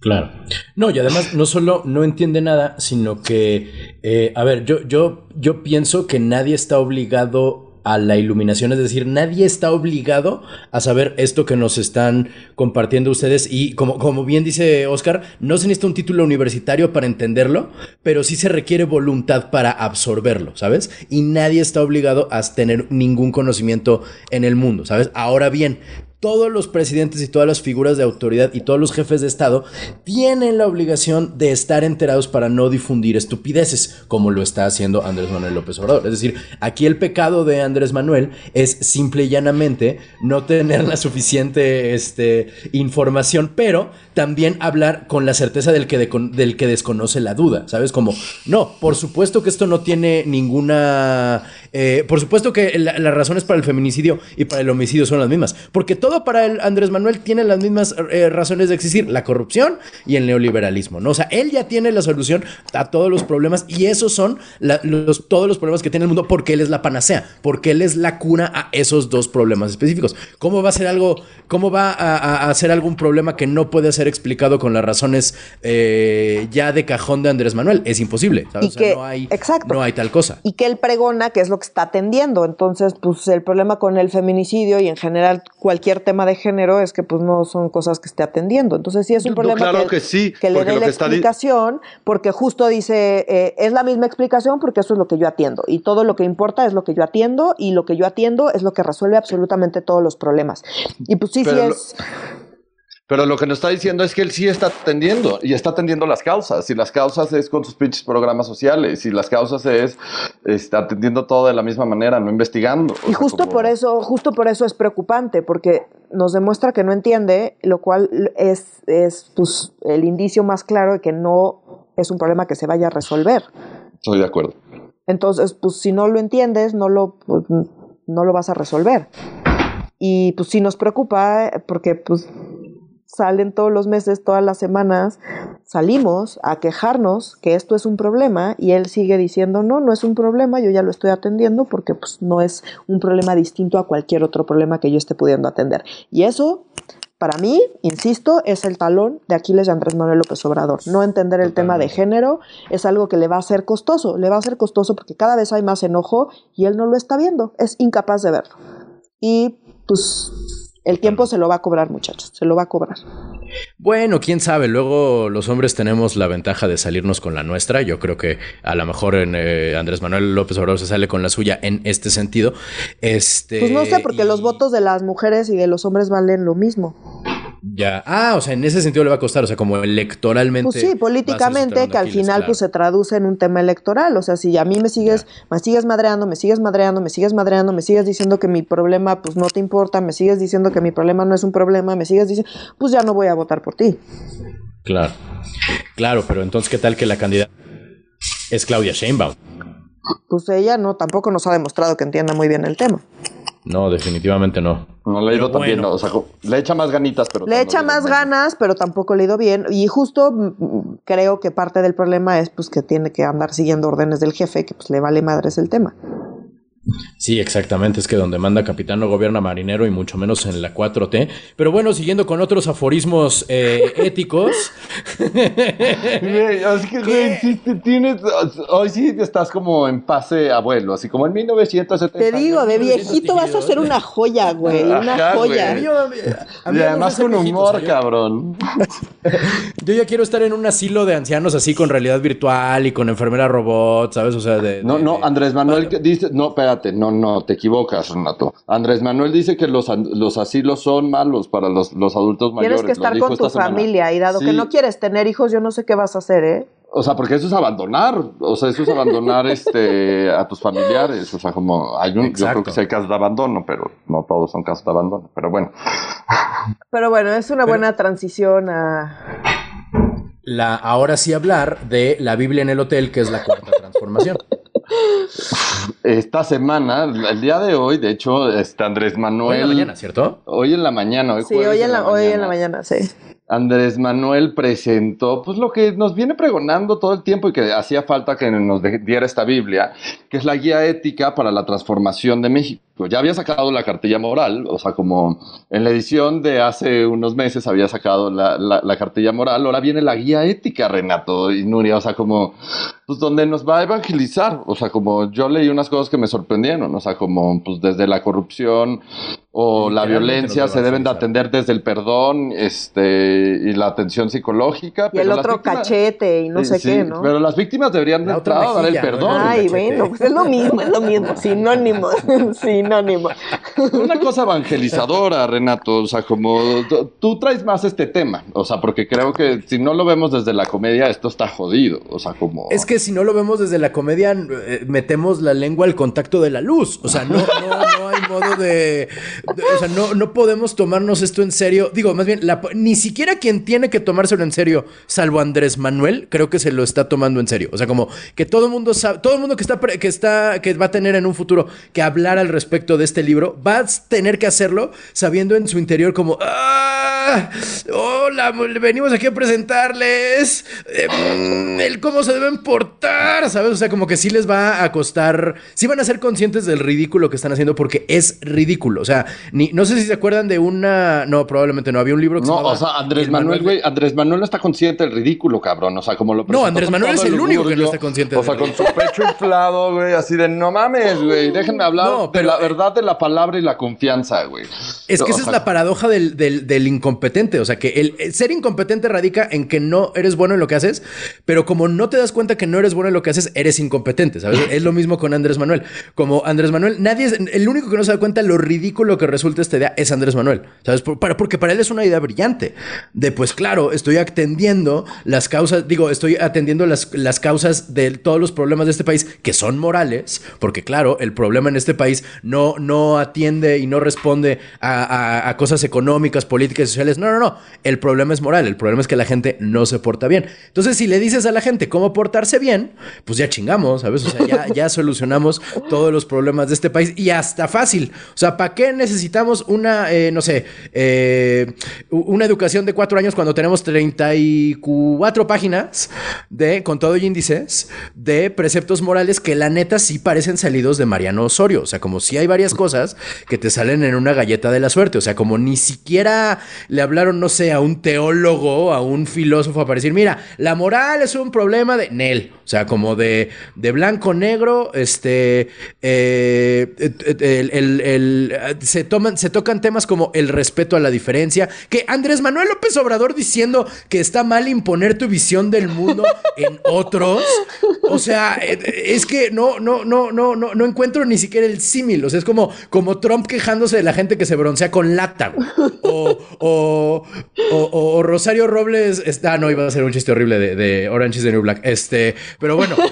Speaker 2: Claro. No, y además no solo no entiende nada, sino que, eh, a ver, yo, yo, yo pienso que nadie está obligado a la iluminación, es decir, nadie está obligado a saber esto que nos están compartiendo ustedes y como, como bien dice Oscar, no se necesita un título universitario para entenderlo, pero sí se requiere voluntad para absorberlo, ¿sabes? Y nadie está obligado a tener ningún conocimiento en el mundo, ¿sabes? Ahora bien, todos los presidentes y todas las figuras de autoridad y todos los jefes de Estado tienen la obligación de estar enterados para no difundir estupideces, como lo está haciendo Andrés Manuel López Obrador. Es decir, aquí el pecado de Andrés Manuel es simple y llanamente no tener la suficiente este, información, pero también hablar con la certeza del que, del que desconoce la duda, ¿sabes? Como, no, por supuesto que esto no tiene ninguna... Eh, por supuesto que las razones para el feminicidio y para el homicidio son las mismas, porque todo para el Andrés Manuel tiene las mismas eh, razones de existir, la corrupción y el neoliberalismo, ¿no? O sea, él ya tiene la solución a todos los problemas y esos son los, todos los problemas que tiene el mundo porque él es la panacea, porque él es la cuna a esos dos problemas específicos. ¿Cómo va a ser algo, cómo va a, hacer algún problema que no puede ser explicado con las razones eh, ya de cajón de Andrés Manuel? Es imposible,
Speaker 1: ¿sabes? no hay, exacto.
Speaker 2: no hay tal cosa.
Speaker 1: Y que él pregona que es lo que está atendiendo. Entonces, pues el problema con el feminicidio y en general cualquier tema de género es que pues no son cosas que esté atendiendo. Entonces sí es un problema
Speaker 3: claro que, sí,
Speaker 1: que le dé la explicación, porque justo dice, eh, es la misma explicación porque eso es lo que yo atiendo. Y todo lo que importa es lo que yo atiendo y lo que yo atiendo es lo que resuelve absolutamente todos los problemas. Y pues sí, sí es...
Speaker 3: Pero lo que nos está diciendo es que él sí está atendiendo y está atendiendo las causas. Y las causas es con sus pinches programas sociales. Y las causas es está atendiendo todo de la misma manera, no investigando.
Speaker 1: Y justo por eso, justo por eso es preocupante, porque nos demuestra que no entiende, lo cual es, es pues, el indicio más claro de que no es un problema que se vaya a resolver.
Speaker 3: Estoy de acuerdo.
Speaker 1: Entonces, pues si no lo entiendes, no lo, pues, no lo vas a resolver. Y pues sí nos preocupa, porque pues salen todos los meses, todas las semanas, salimos a quejarnos que esto es un problema y él sigue diciendo, no, no es un problema, yo ya lo estoy atendiendo porque pues, no es un problema distinto a cualquier otro problema que yo esté pudiendo atender. Y eso, para mí, insisto, es el talón de Aquiles de Andrés Manuel López Obrador. No entender el tema de género es algo que le va a ser costoso, le va a ser costoso porque cada vez hay más enojo y él no lo está viendo, es incapaz de verlo. Y pues el tiempo se lo va a cobrar, muchachos, se lo va a cobrar.
Speaker 2: Bueno, quién sabe, luego los hombres tenemos la ventaja de salirnos con la nuestra. Yo creo que a lo mejor en, eh, Andrés Manuel López Obrador se sale con la suya en este sentido. Este,
Speaker 1: pues no sé, porque los votos de las mujeres y de los hombres valen lo mismo.
Speaker 2: Ya. Ah, o sea, en ese sentido le va a costar, o sea, como electoralmente.
Speaker 1: Pues sí, políticamente, que al final pues se traduce en un tema electoral. O sea, si a mí me sigues, me sigues madreando, me sigues madreando, me sigues madreando, me sigues diciendo que mi problema pues no te importa, me sigues diciendo que mi problema no es un problema, me sigues diciendo, pues ya no voy a votar por ti.
Speaker 2: Claro. Claro, pero entonces, ¿qué tal que la candidata es Claudia Sheinbaum?
Speaker 1: Pues ella no, tampoco nos ha demostrado que entienda muy bien el tema.
Speaker 2: No, definitivamente no.
Speaker 3: No le ha ido también, o sea, le echa más ganitas, pero...
Speaker 1: Le echa más ganas, pero tampoco le ha ido bien. Y justo mm, mm, creo que parte del problema es pues que tiene que andar siguiendo órdenes del jefe, que pues le vale madres el tema.
Speaker 2: Sí, exactamente. Es que donde manda capitán no gobierna marinero y mucho menos en la 4T. Pero bueno, siguiendo con otros aforismos eh, éticos. *laughs*
Speaker 3: así que, güey, sí, tienes. Hoy sí estás como en pase abuelo, así como en 1970.
Speaker 1: Te digo, de viejito vas a ser una joya, güey. Una joya. y
Speaker 3: además con humor, cabrón. *laughs*
Speaker 2: Yo ya quiero estar en un asilo de ancianos así con realidad virtual y con enfermera robot, ¿sabes? O sea, de.
Speaker 3: no, no, Andrés Manuel dice. No, espérate no, no, te equivocas, Renato. Andrés Manuel dice que los, los asilos son malos para los, los adultos mayores.
Speaker 1: Tienes que estar con tu familia y dado que no quieres tener hijos, yo no sé qué vas a hacer, ¿eh?
Speaker 3: O sea, porque eso es abandonar, o sea, eso es abandonar *laughs* este a tus familiares, o sea, como hay un, yo creo que sí hay casos de abandono, pero no todos son casos de abandono, pero bueno.
Speaker 1: Pero bueno, es una buena transición a
Speaker 2: la ahora sí hablar de la Biblia en el hotel, que es la cuarta transformación. *laughs*
Speaker 3: Esta semana, el día de hoy, de hecho, está Andrés Manuel. Hoy
Speaker 2: en la mañana, ¿cierto?
Speaker 3: Hoy en la mañana, hoy
Speaker 1: Sí, hoy en la, hoy en la mañana, sí.
Speaker 3: Andrés Manuel presentó pues lo que nos viene pregonando todo el tiempo y que hacía falta que nos diera esta Biblia, que es la guía ética para la transformación de México. ya había sacado la cartilla moral, o sea, como en la edición de hace unos meses había sacado la, la, cartilla moral, ahora viene la guía ética, Renato y Nuria, o sea, como, pues donde nos va a evangelizar, o sea, como yo leí unas cosas que me sorprendieron, o sea, como, pues desde la corrupción o la violencia se deben de atender desde el perdón este y la atención psicológica.
Speaker 1: Y el otro cachete y no sé qué, ¿no?
Speaker 3: Pero las víctimas deberían de dar el perdón.
Speaker 1: Ay, bueno, pues es lo mismo, es lo mismo, sinónimo, *laughs* sinónimo.
Speaker 3: Una cosa evangelizadora, Renato, o sea, como tú traes más este tema, o sea, porque creo que si no lo vemos desde la comedia, esto está jodido, o sea, como...
Speaker 2: Es que si no lo vemos desde la comedia, eh, metemos la lengua al contacto de la luz, o sea, no, no, no hay modo de o sea, no, no podemos tomarnos esto en serio. Digo, más bien, ni siquiera quien tiene que tomárselo en serio, salvo Andrés Manuel, creo que se lo está tomando en serio. O sea, como que todo el mundo sabe, todo el mundo que está, que está, que va a tener en un futuro que hablar al respecto de este libro, va a tener que hacerlo sabiendo en su interior como, ¡Ah! Hola, venimos aquí a presentarles em, el cómo se deben portar, ¿sabes? O sea, como que sí les va a costar, sí van a ser conscientes del ridículo que están haciendo porque es ridículo. O sea, no sé si se acuerdan de una. No, probablemente no. Había un libro que
Speaker 3: no, se No, o sea, Andrés Manuel, güey. Andrés Manuel no está consciente del ridículo, cabrón. O sea, como lo
Speaker 2: No, Andrés Manuel es el único que no está consciente
Speaker 3: O sea, con su pecho inflado, güey. Así de no mames, güey. Déjenme hablar de la verdad de la palabra y la confianza, güey.
Speaker 2: Es que esa es la paradoja del, del, incompetente. O sea, que el, ser incompetente radica en que no eres bueno en lo que haces, pero como no te das cuenta que no eres bueno en lo que haces, eres incompetente, ¿sabes? es lo mismo con Andrés Manuel. Como Andrés Manuel, nadie es el único que no se da cuenta lo ridículo que resulta esta idea es Andrés Manuel. ¿Sabes? porque para él es una idea brillante. De pues claro, estoy atendiendo las causas, digo, estoy atendiendo las, las causas de todos los problemas de este país que son morales, porque claro, el problema en este país no, no atiende y no responde a, cosas económicas, políticas y sociales. No, no, no. El problema es moral. El problema es que la gente no se porta bien. Entonces, si le dices a la gente cómo portarse bien, pues ya chingamos, ¿sabes? O ya solucionamos todos los problemas de este país y hasta fácil. O sea, ¿para qué necesitamos una, eh, no sé, eh, una educación de cuatro años cuando tenemos 34 páginas de, con todo y índices, de preceptos morales que la neta sí parecen salidos de Mariano Osorio. O sea, como si hay varias cosas que te salen en una galleta de la suerte. O sea, como ni siquiera le hablaron, no sé, a un teólogo, a un filósofo a decir, mira, la moral es un problema de Nel. O sea, como de, de blanco, negro, este, eh, el, se toman, se tocan temas como el respeto a la diferencia, que Andrés Manuel López Obrador diciendo que está mal imponer tu visión del mundo en otros. O sea, eh, es que no, no, no, no, no, no encuentro ni siquiera el símil. O sea, es como, como Trump quejándose de la gente que se broncea con lata. O, o, o, Rosario Robles. Está, ah, no, iba a ser un chiste horrible de, de Orange is the New Black. Este, pero bueno. *laughs*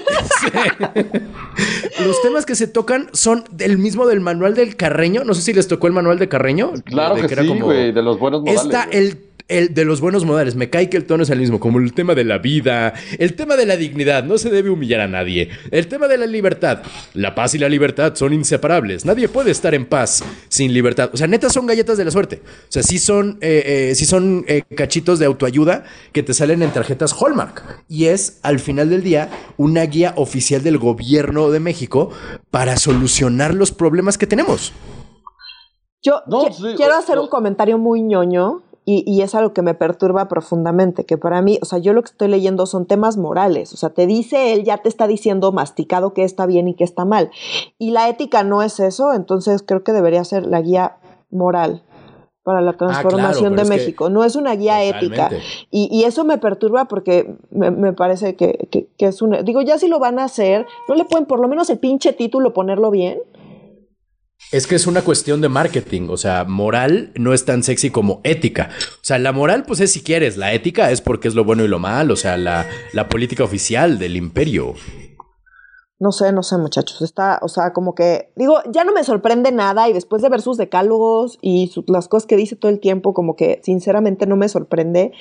Speaker 2: Este, los temas que se tocan son del mismo del manual del Carreño. No sé si les tocó el manual de Carreño.
Speaker 3: Claro que, sí, güey, de los buenos modales.
Speaker 2: Está el el de los buenos modales. Me cae que el tono es el mismo, como el tema de la vida, el tema de la dignidad, no se debe humillar a nadie. El tema de la libertad, la paz y la libertad son inseparables. Nadie puede estar en paz sin libertad. O sea, neta son galletas de la suerte. O sea, sí son, eh, eh, sí son eh, cachitos de autoayuda que te salen en tarjetas Hallmark. Y es, al final del día, una guía oficial del gobierno de México para solucionar los problemas que tenemos.
Speaker 1: Yo quiero hacer un comentario muy ñoño y, y, es algo que me perturba profundamente, que para mí, o sea, yo lo que estoy leyendo son temas morales, o sea, te dice él, ya te está diciendo masticado que está bien y que está mal. Y la ética no es eso, entonces creo que debería ser la guía moral para la ah, transformación de México. No es una guía ética. Y, y, eso me perturba porque me, me parece que, que, que, es una... Digo, ya si lo van a hacer, ¿no le pueden por lo menos el pinche título ponerlo bien?
Speaker 2: Es que es una cuestión de marketing, o sea, moral no es tan sexy como ética. O sea, la moral pues es si quieres, la ética es porque es lo bueno y lo malo, o sea, la, la política oficial del imperio.
Speaker 1: No sé, no sé, muchachos. Está, o sea, como que, digo, ya no me sorprende nada y después de ver sus decálogos y las cosas que dice todo el tiempo, como que sinceramente no me sorprende.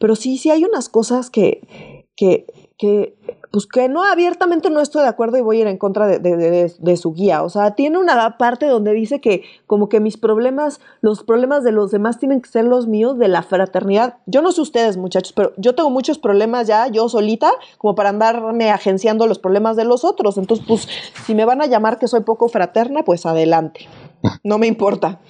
Speaker 1: Pero sí, sí hay unas cosas que, que, que pues que no, abiertamente no estoy de acuerdo y voy a ir en contra de, su guía. O sea, tiene una parte donde dice que como que mis problemas, los problemas de los demás tienen que ser los míos de la fraternidad. Yo no sé ustedes, muchachos, pero yo tengo muchos problemas ya, yo solita, como para andarme agenciando los problemas de los otros. Entonces, pues, si me van a llamar que soy poco fraterna, pues adelante. No me importa.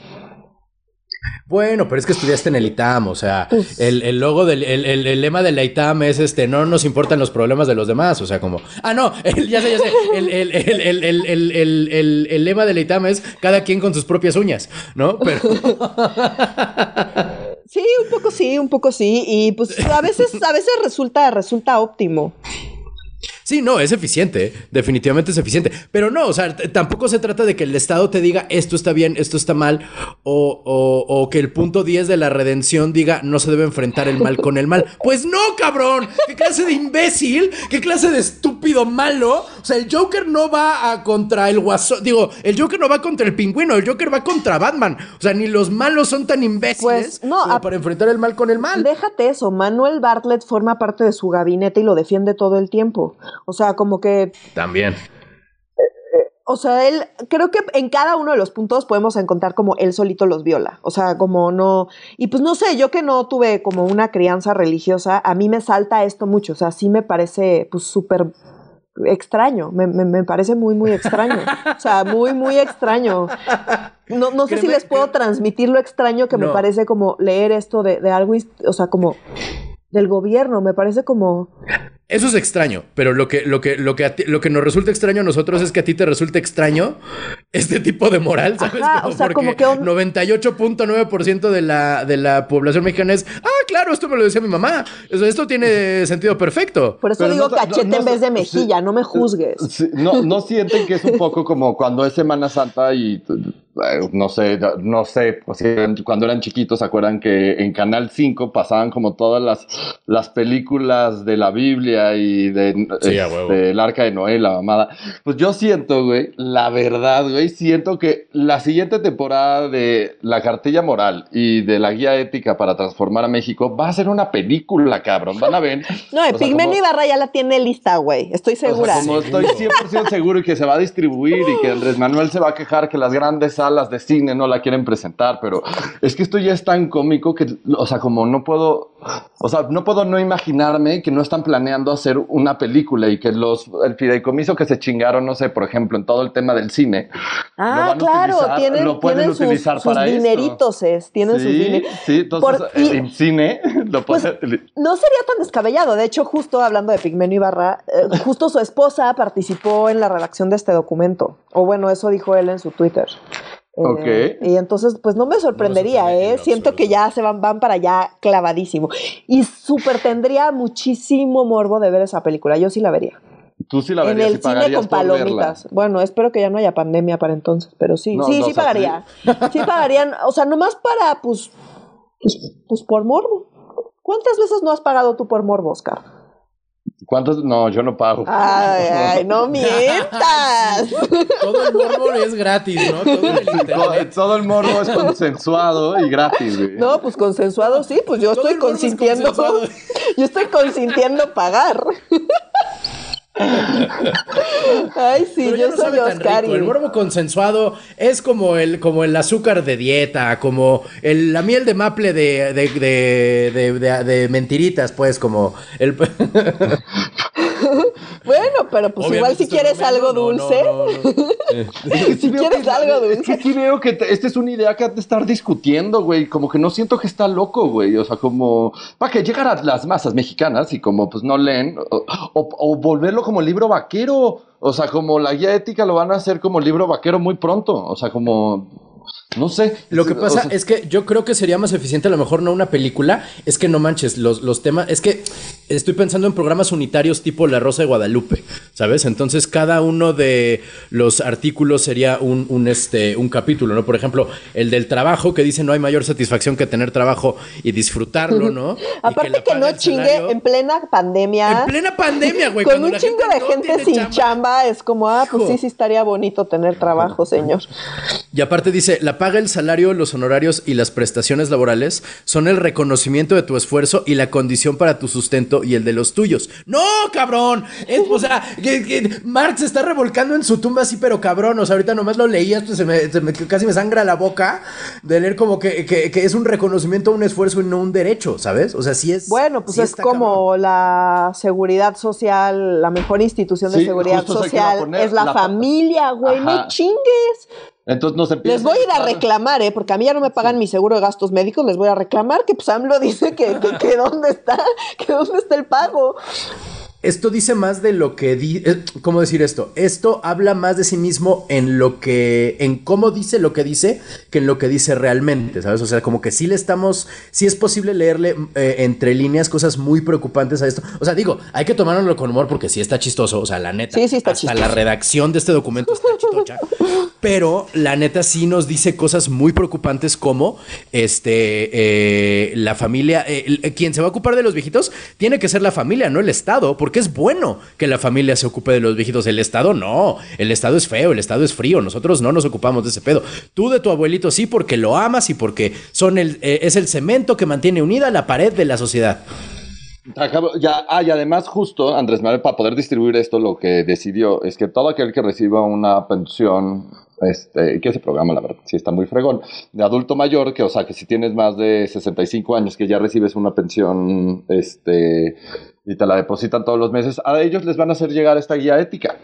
Speaker 2: Bueno, pero es que estudiaste en el ITAM, o sea, el, el logo del el, el, lema del ITAM es este, no nos importan los problemas de los demás, o sea, como, ah, no, *laughs* ya sé, ya sé, el, lema del ITAM es cada quien con sus propias uñas, ¿no? Pero... *laughs*
Speaker 1: Sí, un poco sí, un poco sí, y pues a veces, a veces resulta, resulta óptimo.
Speaker 2: Sí, no, es eficiente, definitivamente es eficiente. Pero no, o sea, tampoco se trata de que el Estado te diga esto está bien, esto está mal, o, o, que el punto 10 de la redención diga no se debe enfrentar el mal con el mal. *laughs* Pues no, cabrón. ¿Qué clase de imbécil? ¿Qué clase de estúpido malo? O sea, el Joker no va a contra el guasón. Digo, el Joker no va contra el pingüino, el Joker va contra Batman. O sea, ni los malos son tan imbéciles pues, no, para enfrentar el mal con el mal.
Speaker 1: Déjate eso, Manuel Bartlett forma parte de su gabinete y lo defiende todo el tiempo. O sea, como que...
Speaker 2: También.
Speaker 1: O sea, él, creo que en cada uno de los puntos podemos encontrar como él solito los viola. O sea, como no. Y pues no sé, yo que no tuve como una crianza religiosa, a mí me salta esto mucho. O sea, sí me parece pues súper extraño. Me, me, parece muy, muy extraño. O sea, muy, muy extraño. No, no sé si les puedo transmitir lo extraño que me parece como leer esto de, de algo, o sea, como del gobierno. Me parece como.
Speaker 2: Eso es extraño, pero lo que, lo que, lo que, lo que nos resulta extraño a nosotros es que a ti te resulta extraño este tipo de moral, ¿sabes?
Speaker 1: o sea, porque como que
Speaker 2: 98.9% de la, de la población mexicana es, ah, claro, esto me lo decía mi mamá. esto tiene sentido perfecto.
Speaker 1: Por eso digo cachete en vez de mejilla, no me juzgues.
Speaker 3: no, no sienten que es un poco como cuando es Semana Santa y no sé, no sé, cuando eran chiquitos, ¿se acuerdan que en Canal 5 pasaban como todas las, las películas de la Biblia y de, del Arca de Noé, la mamada? Pues yo siento, güey, la verdad, güey, siento que la siguiente temporada de La Cartilla Moral y de la Guía Ética para Transformar a México va a ser una película, cabrón, van a ver. *laughs*
Speaker 1: No, Pigmeno Ibarra ya la tiene lista, güey, estoy segura.
Speaker 3: como estoy 100% seguro y que se va a distribuir y que Andrés Manuel se va a quejar que las grandes las de cine no la quieren presentar, pero es que esto ya es tan cómico que, o sea, como no puedo, o sea, no puedo no imaginarme que no están planeando hacer una película y que los, el fideicomiso que se chingaron, no sé, por ejemplo, en todo el tema del cine.
Speaker 1: Ah, claro, tienen, lo pueden utilizar sus, para dineritos, es, tienen sus dineritos.
Speaker 3: Sí, entonces en cine *laughs* lo
Speaker 1: pues, No sería tan descabellado, de hecho, justo hablando de Pigmenio Ibarra, eh, justo su esposa participó en la redacción de este documento, o bueno, eso dijo él en su Twitter.
Speaker 3: Eh,
Speaker 1: y entonces, pues no me sorprendería, ¿eh? Siento que ya se van, van para allá clavadísimo. Y súper tendría muchísimo morbo de ver esa película. Yo sí la vería.
Speaker 3: Tú sí la verías.
Speaker 1: En el cine con palomitas. Bueno, espero que ya no haya pandemia para entonces, pero sí, sí, sí pagaría. Sí. pagarían, o sea, nomás para, pues, pues, pues por morbo. ¿Cuántas veces no has pagado tú por morbo, Oscar?
Speaker 3: ¿Cuántos? No, yo no pago.
Speaker 1: Ay, *laughs* ay, no mientas. *laughs*
Speaker 2: Todo el morbo es gratis, ¿no? Todo el, internet.
Speaker 3: Todo el morbo es consensuado y gratis, güey.
Speaker 1: No, pues consensuado sí, pues yo estoy consintiendo. *laughs* Yo estoy consintiendo pagar. Ay, sí, yo soy Oscar.
Speaker 2: El morbo consensuado es como el, como el azúcar de dieta, como el, la miel de maple de, de, de, de mentiritas, pues, como el... *laughs* *laughs* *laughs*
Speaker 1: bueno, pero pues igual si quieres algo dulce. *laughs* si quieres algo dulce.
Speaker 3: Es que aquí veo que esta es una idea que has de estar discutiendo, güey. Como que no siento que está loco, güey. O sea, como para que llegar a las masas mexicanas y como pues no leen, o, o volverlo como libro vaquero. O sea, como la guía ética lo van a hacer como libro vaquero muy pronto. O sea, como no sé.
Speaker 2: Lo que pasa es que yo creo que sería más eficiente, a lo mejor no una película, es que no manches, los, los temas, es que estoy pensando en programas unitarios tipo La Rosa de Guadalupe, ¿sabes? Entonces cada uno de los artículos sería un, un, este, un capítulo, ¿no? Por ejemplo, el del trabajo, que dice no hay mayor satisfacción que tener trabajo y disfrutarlo, ¿no? *laughs*
Speaker 1: Aparte que, no chingue en plena pandemia.
Speaker 2: En plena pandemia, güey. *laughs*
Speaker 1: Con un chingo de gente sin chamba. es como, ah, pues sí, sí estaría bonito tener trabajo, señor.
Speaker 2: Y aparte dice, la paga, el salario, los honorarios y las prestaciones laborales son el reconocimiento de tu esfuerzo y la condición para tu sustento y el de los tuyos. ¡No, cabrón! o sea, que, Marx se está revolcando en su tumba así, pero cabrón. O sea, ahorita nomás lo leías, pues se me, casi me sangra la boca de leer como que, es un reconocimiento, un esfuerzo y no un derecho, ¿sabes? O sea, sí es.
Speaker 1: Bueno, pues es como la seguridad social, la mejor institución de seguridad social es la, familia, güey. No chingues.
Speaker 3: Entonces nos
Speaker 1: Les voy a ir a reclamar, ¿eh? Porque a mí ya no me pagan mi seguro de gastos médicos, les voy a reclamar que pues AMLO dice que, que, que dónde está, que dónde está el pago.
Speaker 2: Esto dice más de lo que dice, eh, ¿cómo decir esto? Esto habla más de sí mismo en lo que, en cómo dice lo que dice, que en lo que dice realmente, ¿sabes? O sea, como que sí le estamos, sí es posible leerle eh, entre líneas cosas muy preocupantes a esto. O sea, digo, hay que tomárnoslo con humor porque sí está chistoso, o sea, la neta.
Speaker 1: Sí, sí está
Speaker 2: hasta la redacción de este documento está chistocha. pero la neta sí nos dice cosas muy preocupantes como, este, eh, la familia, quien se va a ocupar de los viejitos tiene que ser la familia, no el Estado, porque que es bueno que la familia se ocupe de los viejitos. El Estado no. El Estado es feo, el Estado es frío. Nosotros no nos ocupamos de ese pedo. Tú de tu abuelito sí porque lo amas y porque son el, eh, es el cemento que mantiene unida la pared de la sociedad.
Speaker 3: Ya, ah, y además justo Andrés Manuel para poder distribuir esto lo que decidió es que todo aquel que reciba una pensión este, que ese programa, la verdad, sí está muy fregón, de adulto mayor, que, o sea, que si tienes más de 65 años, que ya recibes una pensión, este, y te la depositan todos los meses, a ellos les van a hacer llegar esta guía ética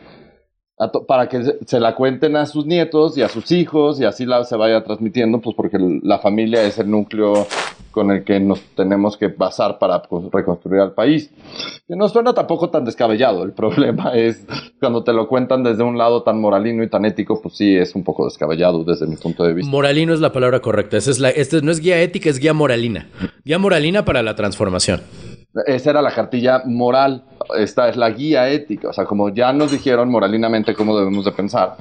Speaker 3: para que se la cuenten a sus nietos y a sus hijos y así la, se vaya transmitiendo, pues porque la familia es el núcleo con el que nos tenemos que basar para pues, reconstruir al país. Que no suena tampoco tan descabellado, el *laughs* problema es cuando te lo cuentan desde un lado tan moralino y tan ético, pues sí es un poco descabellado desde mi punto de vista.
Speaker 2: Moralino es la palabra correcta, es la, este no es guía ética, es guía moralina. Guía moralina para la transformación.
Speaker 3: Esa era la cartilla moral, esta es la guía ética, o sea, como ya nos dijeron moralinamente cómo debemos de pensar,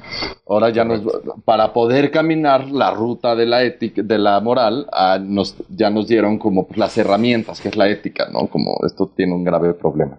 Speaker 3: ahora ya nos, para poder caminar la ruta de la ética, de la moral, nos, ya nos dieron como las herramientas, que es la ética, ¿no? Como esto tiene un grave problema.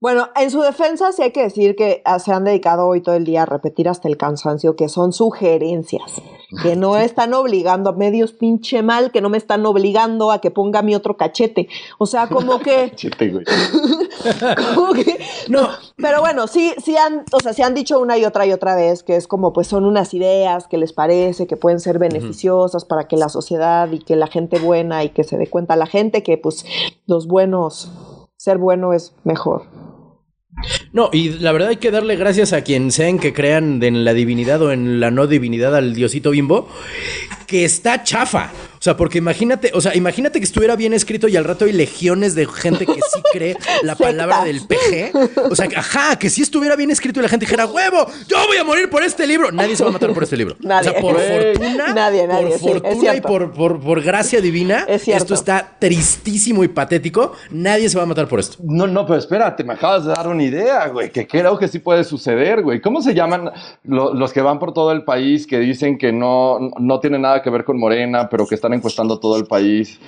Speaker 1: Bueno, en su defensa sí hay que decir que ah, se han dedicado hoy todo el día a repetir hasta el cansancio que son sugerencias, que no están obligando a medios pinche mal, que no me están obligando a que ponga mi otro cachete. O sea, como *laughs* que... cachete, güey. *laughs* como que... No. Pero bueno, sí, sí han, o sea, se han dicho una y otra y otra vez que es como, pues son unas ideas que les parece que pueden ser beneficiosas para que la sociedad y que la gente buena y que se dé cuenta la gente que pues los buenos ser bueno es mejor.
Speaker 2: No, y la verdad hay que darle gracias a quien sean que crean en la divinidad o en la no divinidad al diosito bimbo, que está chafa. O sea, porque imagínate, o sea, imagínate que estuviera bien escrito y al rato hay legiones de gente que sí cree la *laughs* palabra del PG. O sea, ajá, que si estuviera bien escrito y la gente dijera, huevo, yo voy a morir por este libro. Nadie se va a matar por este libro.
Speaker 1: Nadie.
Speaker 2: O sea, por fortuna,
Speaker 1: nadie, nadie,
Speaker 2: por fortuna y por, por, gracia divina, esto está tristísimo y patético. Nadie se va a matar por esto.
Speaker 3: No, no, pero espérate, me acabas de dar una idea, güey, que creo que sí puede suceder, güey. ¿Cómo se llaman los que van por todo el país que dicen que no, no tienen nada que ver con Morena, pero que están encuestando todo el país.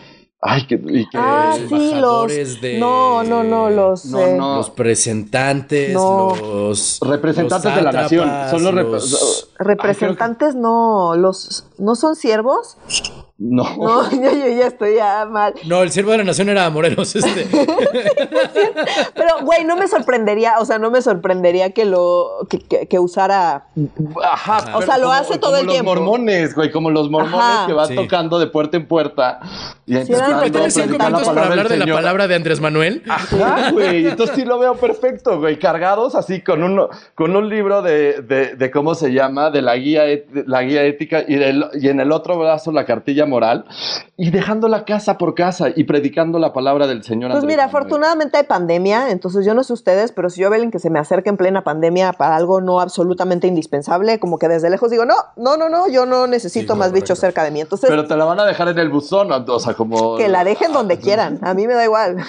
Speaker 3: Ay, que, y que
Speaker 1: ah, sí, los de, no, no, no, los
Speaker 2: eh, los presentantes, los
Speaker 3: representantes de la nación, son
Speaker 1: los, representantes, no, los no son siervos.
Speaker 3: No. *laughs*
Speaker 1: No, yo, ya estoy ya mal.
Speaker 2: No, el siervo de la nación era Morelos, este. *laughs*
Speaker 1: Pero, güey, no me sorprendería, o sea, no me sorprendería que lo, que, que, usara.
Speaker 3: Ajá.
Speaker 1: O sea, lo hace todo el tiempo.
Speaker 3: Como los mormones, güey, como los mormones que van tocando de puerta en puerta.
Speaker 2: Y entonces, sí, cinco minutos para hablar de la palabra de Andrés Manuel.
Speaker 3: Ajá, güey. Entonces sí lo veo perfecto, güey. Cargados así con un, con un libro de, de, de cómo se llama, de la guía, la guía ética y, del, y en el otro brazo la cartilla moral y dejando la casa por casa y predicando la palabra del Señor.
Speaker 1: Pues mira, afortunadamente hay pandemia, entonces yo no sé ustedes, pero si yo ven que se me acerca en plena pandemia para algo no absolutamente indispensable, como que desde lejos digo, no, no, no, no, yo no necesito más bichos cerca de mí. Entonces,
Speaker 3: pero te la van a dejar en el buzón, o sea, como...
Speaker 1: Que la dejen donde quieran, a mí me da igual. *laughs*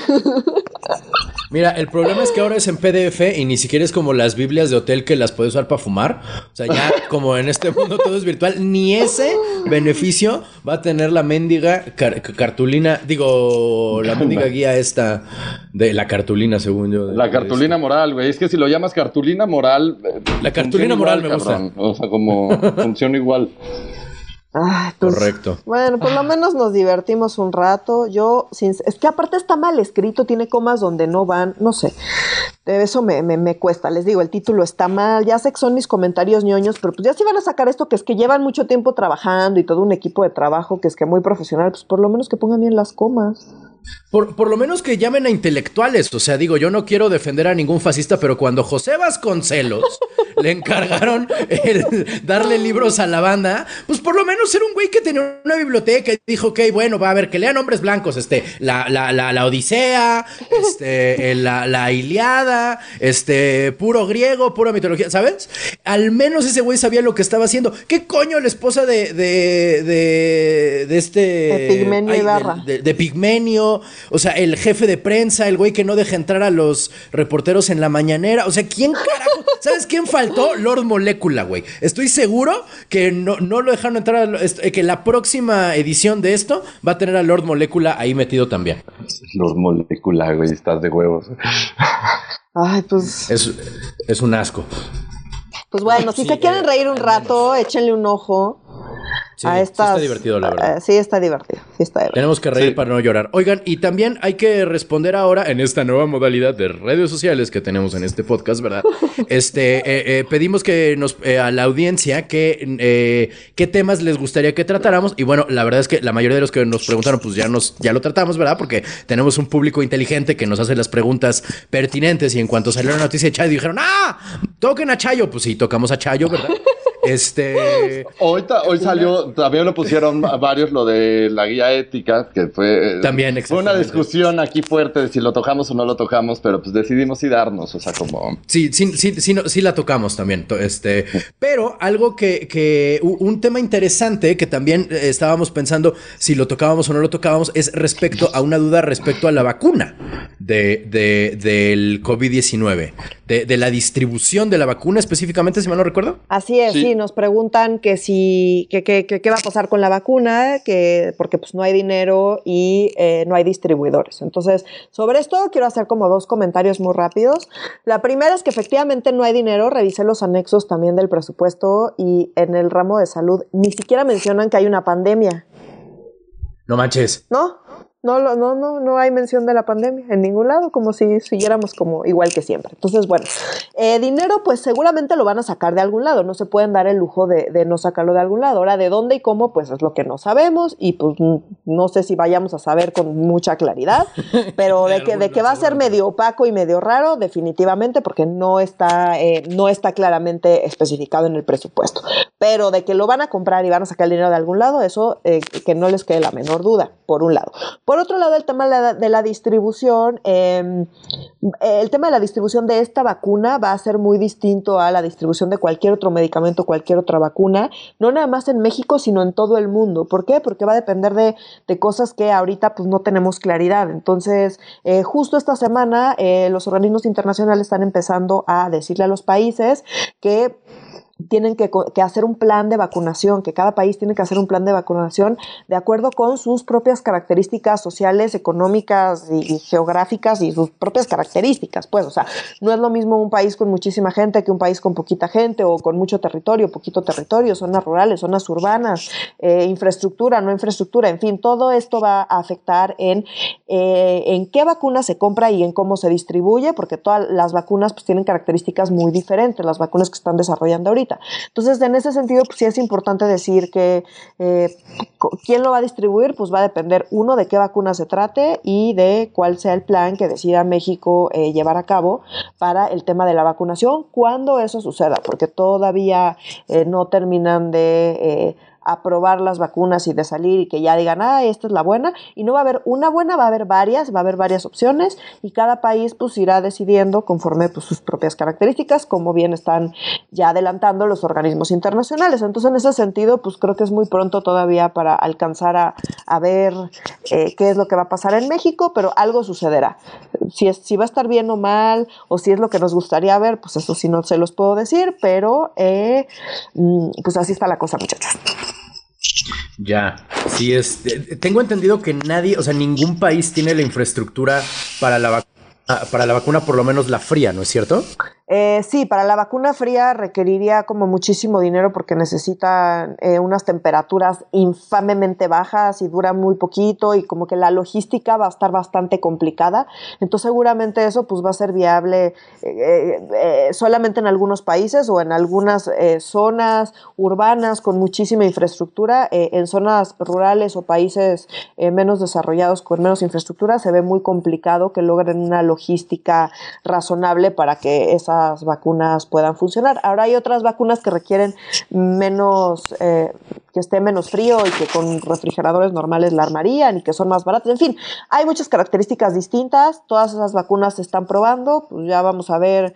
Speaker 2: Mira, el problema es que ahora es en PDF y ni siquiera es como las Biblias de hotel que las puedes usar para fumar. O sea, ya *laughs* como en este mundo todo es virtual, ni ese beneficio va a tener la mendiga cartulina, digo, la mendiga guía esta de la cartulina, según yo.
Speaker 3: la cartulina moral, güey. Es que si lo llamas cartulina moral.
Speaker 2: Eh, la cartulina moral me gusta.
Speaker 3: O sea, como *laughs* funciona igual.
Speaker 1: Pues,
Speaker 2: Correcto.
Speaker 1: Bueno, por lo menos nos divertimos un rato. Yo, es que aparte está mal escrito, tiene comas donde no van, no sé. Eso me, me, cuesta. Les digo, el título está mal. Ya sé que son mis comentarios ñoños, pero pues ya si van a sacar esto, que es que llevan mucho tiempo trabajando y todo un equipo de trabajo que es que muy profesional, pues por lo menos que pongan bien las comas.
Speaker 2: Por, por, lo menos que llamen a intelectuales. O sea, digo, yo no quiero defender a ningún fascista, pero cuando José Vasconcelos *laughs* le encargaron darle libros a la banda, pues por lo menos era un güey que tenía una biblioteca y dijo, ok, bueno, va a ver, que lean hombres blancos, este, la, la, la, Odisea, este, la, la Iliada, este, puro griego, pura mitología, ¿sabes? Al menos ese güey sabía lo que estaba haciendo. ¿Qué coño la esposa de, de, de, de este...
Speaker 1: De Pigmenio Ibarra.
Speaker 2: De, Pigmenio, o sea, el jefe de prensa, el güey que no deja entrar a los reporteros en la mañanera, o sea, ¿quién carajo? ¿Sabes quién faltó? Lord Molecula, güey. Estoy seguro que no, no lo dejaron entrar, a, que la próxima edición de esto va a tener a Lord Molecula ahí metido también.
Speaker 3: Lord Molecula, güey, estás de huevos.
Speaker 1: Ay, pues.
Speaker 2: Es, un asco.
Speaker 1: Pues bueno, si se quieren reír un rato, échenle un ojo.
Speaker 2: Sí, está divertido, la verdad.
Speaker 1: Eh, sí, está divertido.
Speaker 2: Tenemos que reír para no llorar. Oigan, y también hay que responder ahora en esta nueva modalidad de redes sociales que tenemos en este podcast, ¿verdad? *laughs* este, eh, eh, pedimos que nos, a la audiencia que, qué temas les gustaría que tratáramos. Y bueno, la verdad es que la mayoría de los que nos preguntaron, pues ya, nos, ya lo tratamos, ¿verdad? Porque tenemos un público inteligente que nos hace las preguntas pertinentes. Y en cuanto salió la noticia de Chayo, dijeron, ¡ah! Toquen a Chayo. Pues sí, tocamos a Chayo, ¿verdad? *laughs* Este.
Speaker 3: Hoy, hoy salió, también lo pusieron varios lo de la guía ética, que fue.
Speaker 2: También,
Speaker 3: Fue una discusión aquí fuerte de si lo tocamos o no lo tocamos, pero pues decidimos sí darnos, o sea, como.
Speaker 2: Sí, sí, sí, sí, sí la tocamos también. Este. Pero algo que, que. Un tema interesante que también eh, estábamos pensando si lo tocábamos o no lo tocábamos es respecto a una duda respecto a la vacuna de, de del COVID-19, de, de, la distribución de la vacuna específicamente, si mal no recuerdo.
Speaker 1: Así es, sí, nos preguntan que si, que, qué va a pasar con la vacuna, que, porque pues no hay dinero y eh, no hay distribuidores. Entonces, sobre esto quiero hacer como dos comentarios muy rápidos. La primera es que efectivamente no hay dinero, revisé los anexos también del presupuesto y en el ramo de salud ni siquiera mencionan que hay una pandemia.
Speaker 2: No manches.
Speaker 1: ¿No? No, no, no, no hay mención de la pandemia en ningún lado, como si siguiéramos como igual que siempre. Entonces, bueno, eh, dinero pues seguramente lo van a sacar de algún lado, no se pueden dar el lujo de, de, no sacarlo de algún lado. Ahora, de dónde y cómo, pues es lo que no sabemos y pues no sé si vayamos a saber con mucha claridad, *laughs* pero de, que, de que va a ser medio opaco y medio raro, definitivamente, porque no está, eh, no está claramente especificado en el presupuesto. Pero de que lo van a comprar y van a sacar el dinero de algún lado, eso eh, que no les quede la menor duda, por un lado. Por otro lado, el tema de la, distribución, em, el tema de la distribución de esta vacuna va a ser muy distinto a la distribución de cualquier otro medicamento, cualquier otra vacuna, no nada más en México, sino en todo el mundo. ¿Por qué? Porque va a depender de, cosas que ahorita pues no tenemos claridad. Entonces, eh, justo esta semana eh, los organismos internacionales están empezando a decirle a los países que tienen que, hacer un plan de vacunación, que cada país tiene que hacer un plan de vacunación de acuerdo con sus propias características sociales, económicas y, geográficas y sus propias características, pues, o sea, no es lo mismo un país con muchísima gente que un país con poquita gente o con mucho territorio, poquito territorio, zonas rurales, zonas urbanas, eh, infraestructura, no infraestructura, en fin, todo esto va a afectar en, eh, en qué vacuna se compra y en cómo se distribuye, porque todas las vacunas pues tienen características muy diferentes, las vacunas que están desarrollando ahorita. Entonces, en ese sentido, pues sí es importante decir que eh, quién lo va a distribuir, pues va a depender, uno, de qué vacuna se trate y de cuál sea el plan que decida México eh, llevar a cabo para el tema de la vacunación cuando eso suceda, porque todavía eh, no terminan de aprobar las vacunas y de salir y que ya digan, ah, esta es la buena, y no va a haber una buena, va a haber varias, va a haber varias opciones y cada país pues irá decidiendo conforme pues, sus propias características, como bien están ya adelantando los organismos internacionales. Entonces, en ese sentido, pues creo que es muy pronto todavía para alcanzar a, ver eh, qué es lo que va a pasar en México, pero algo sucederá. Si, es, si va a estar bien o mal, o si es lo que nos gustaría ver, pues eso sí no se los puedo decir, pero eh, mm, pues así está la cosa, muchachos.
Speaker 2: Ya, sí es. Tengo entendido que nadie, o sea, ningún país tiene la infraestructura para la, para la vacuna, por lo menos la fría, ¿no es cierto?
Speaker 1: Eh, sí, para la vacuna fría requeriría como muchísimo dinero porque necesita eh, unas temperaturas infamemente bajas y dura muy poquito y como que la logística va a estar bastante complicada. Entonces seguramente eso pues va a ser viable eh, solamente en algunos países o en algunas zonas urbanas con muchísima infraestructura. en zonas rurales o países menos desarrollados con menos infraestructura se ve muy complicado que logren una logística razonable para que esa vacunas puedan funcionar. Ahora hay otras vacunas que requieren menos, eh, que esté menos frío y que con refrigeradores normales la armarían y que son más baratas. En fin, hay muchas características distintas. Todas esas vacunas se están probando. Pues ya vamos a ver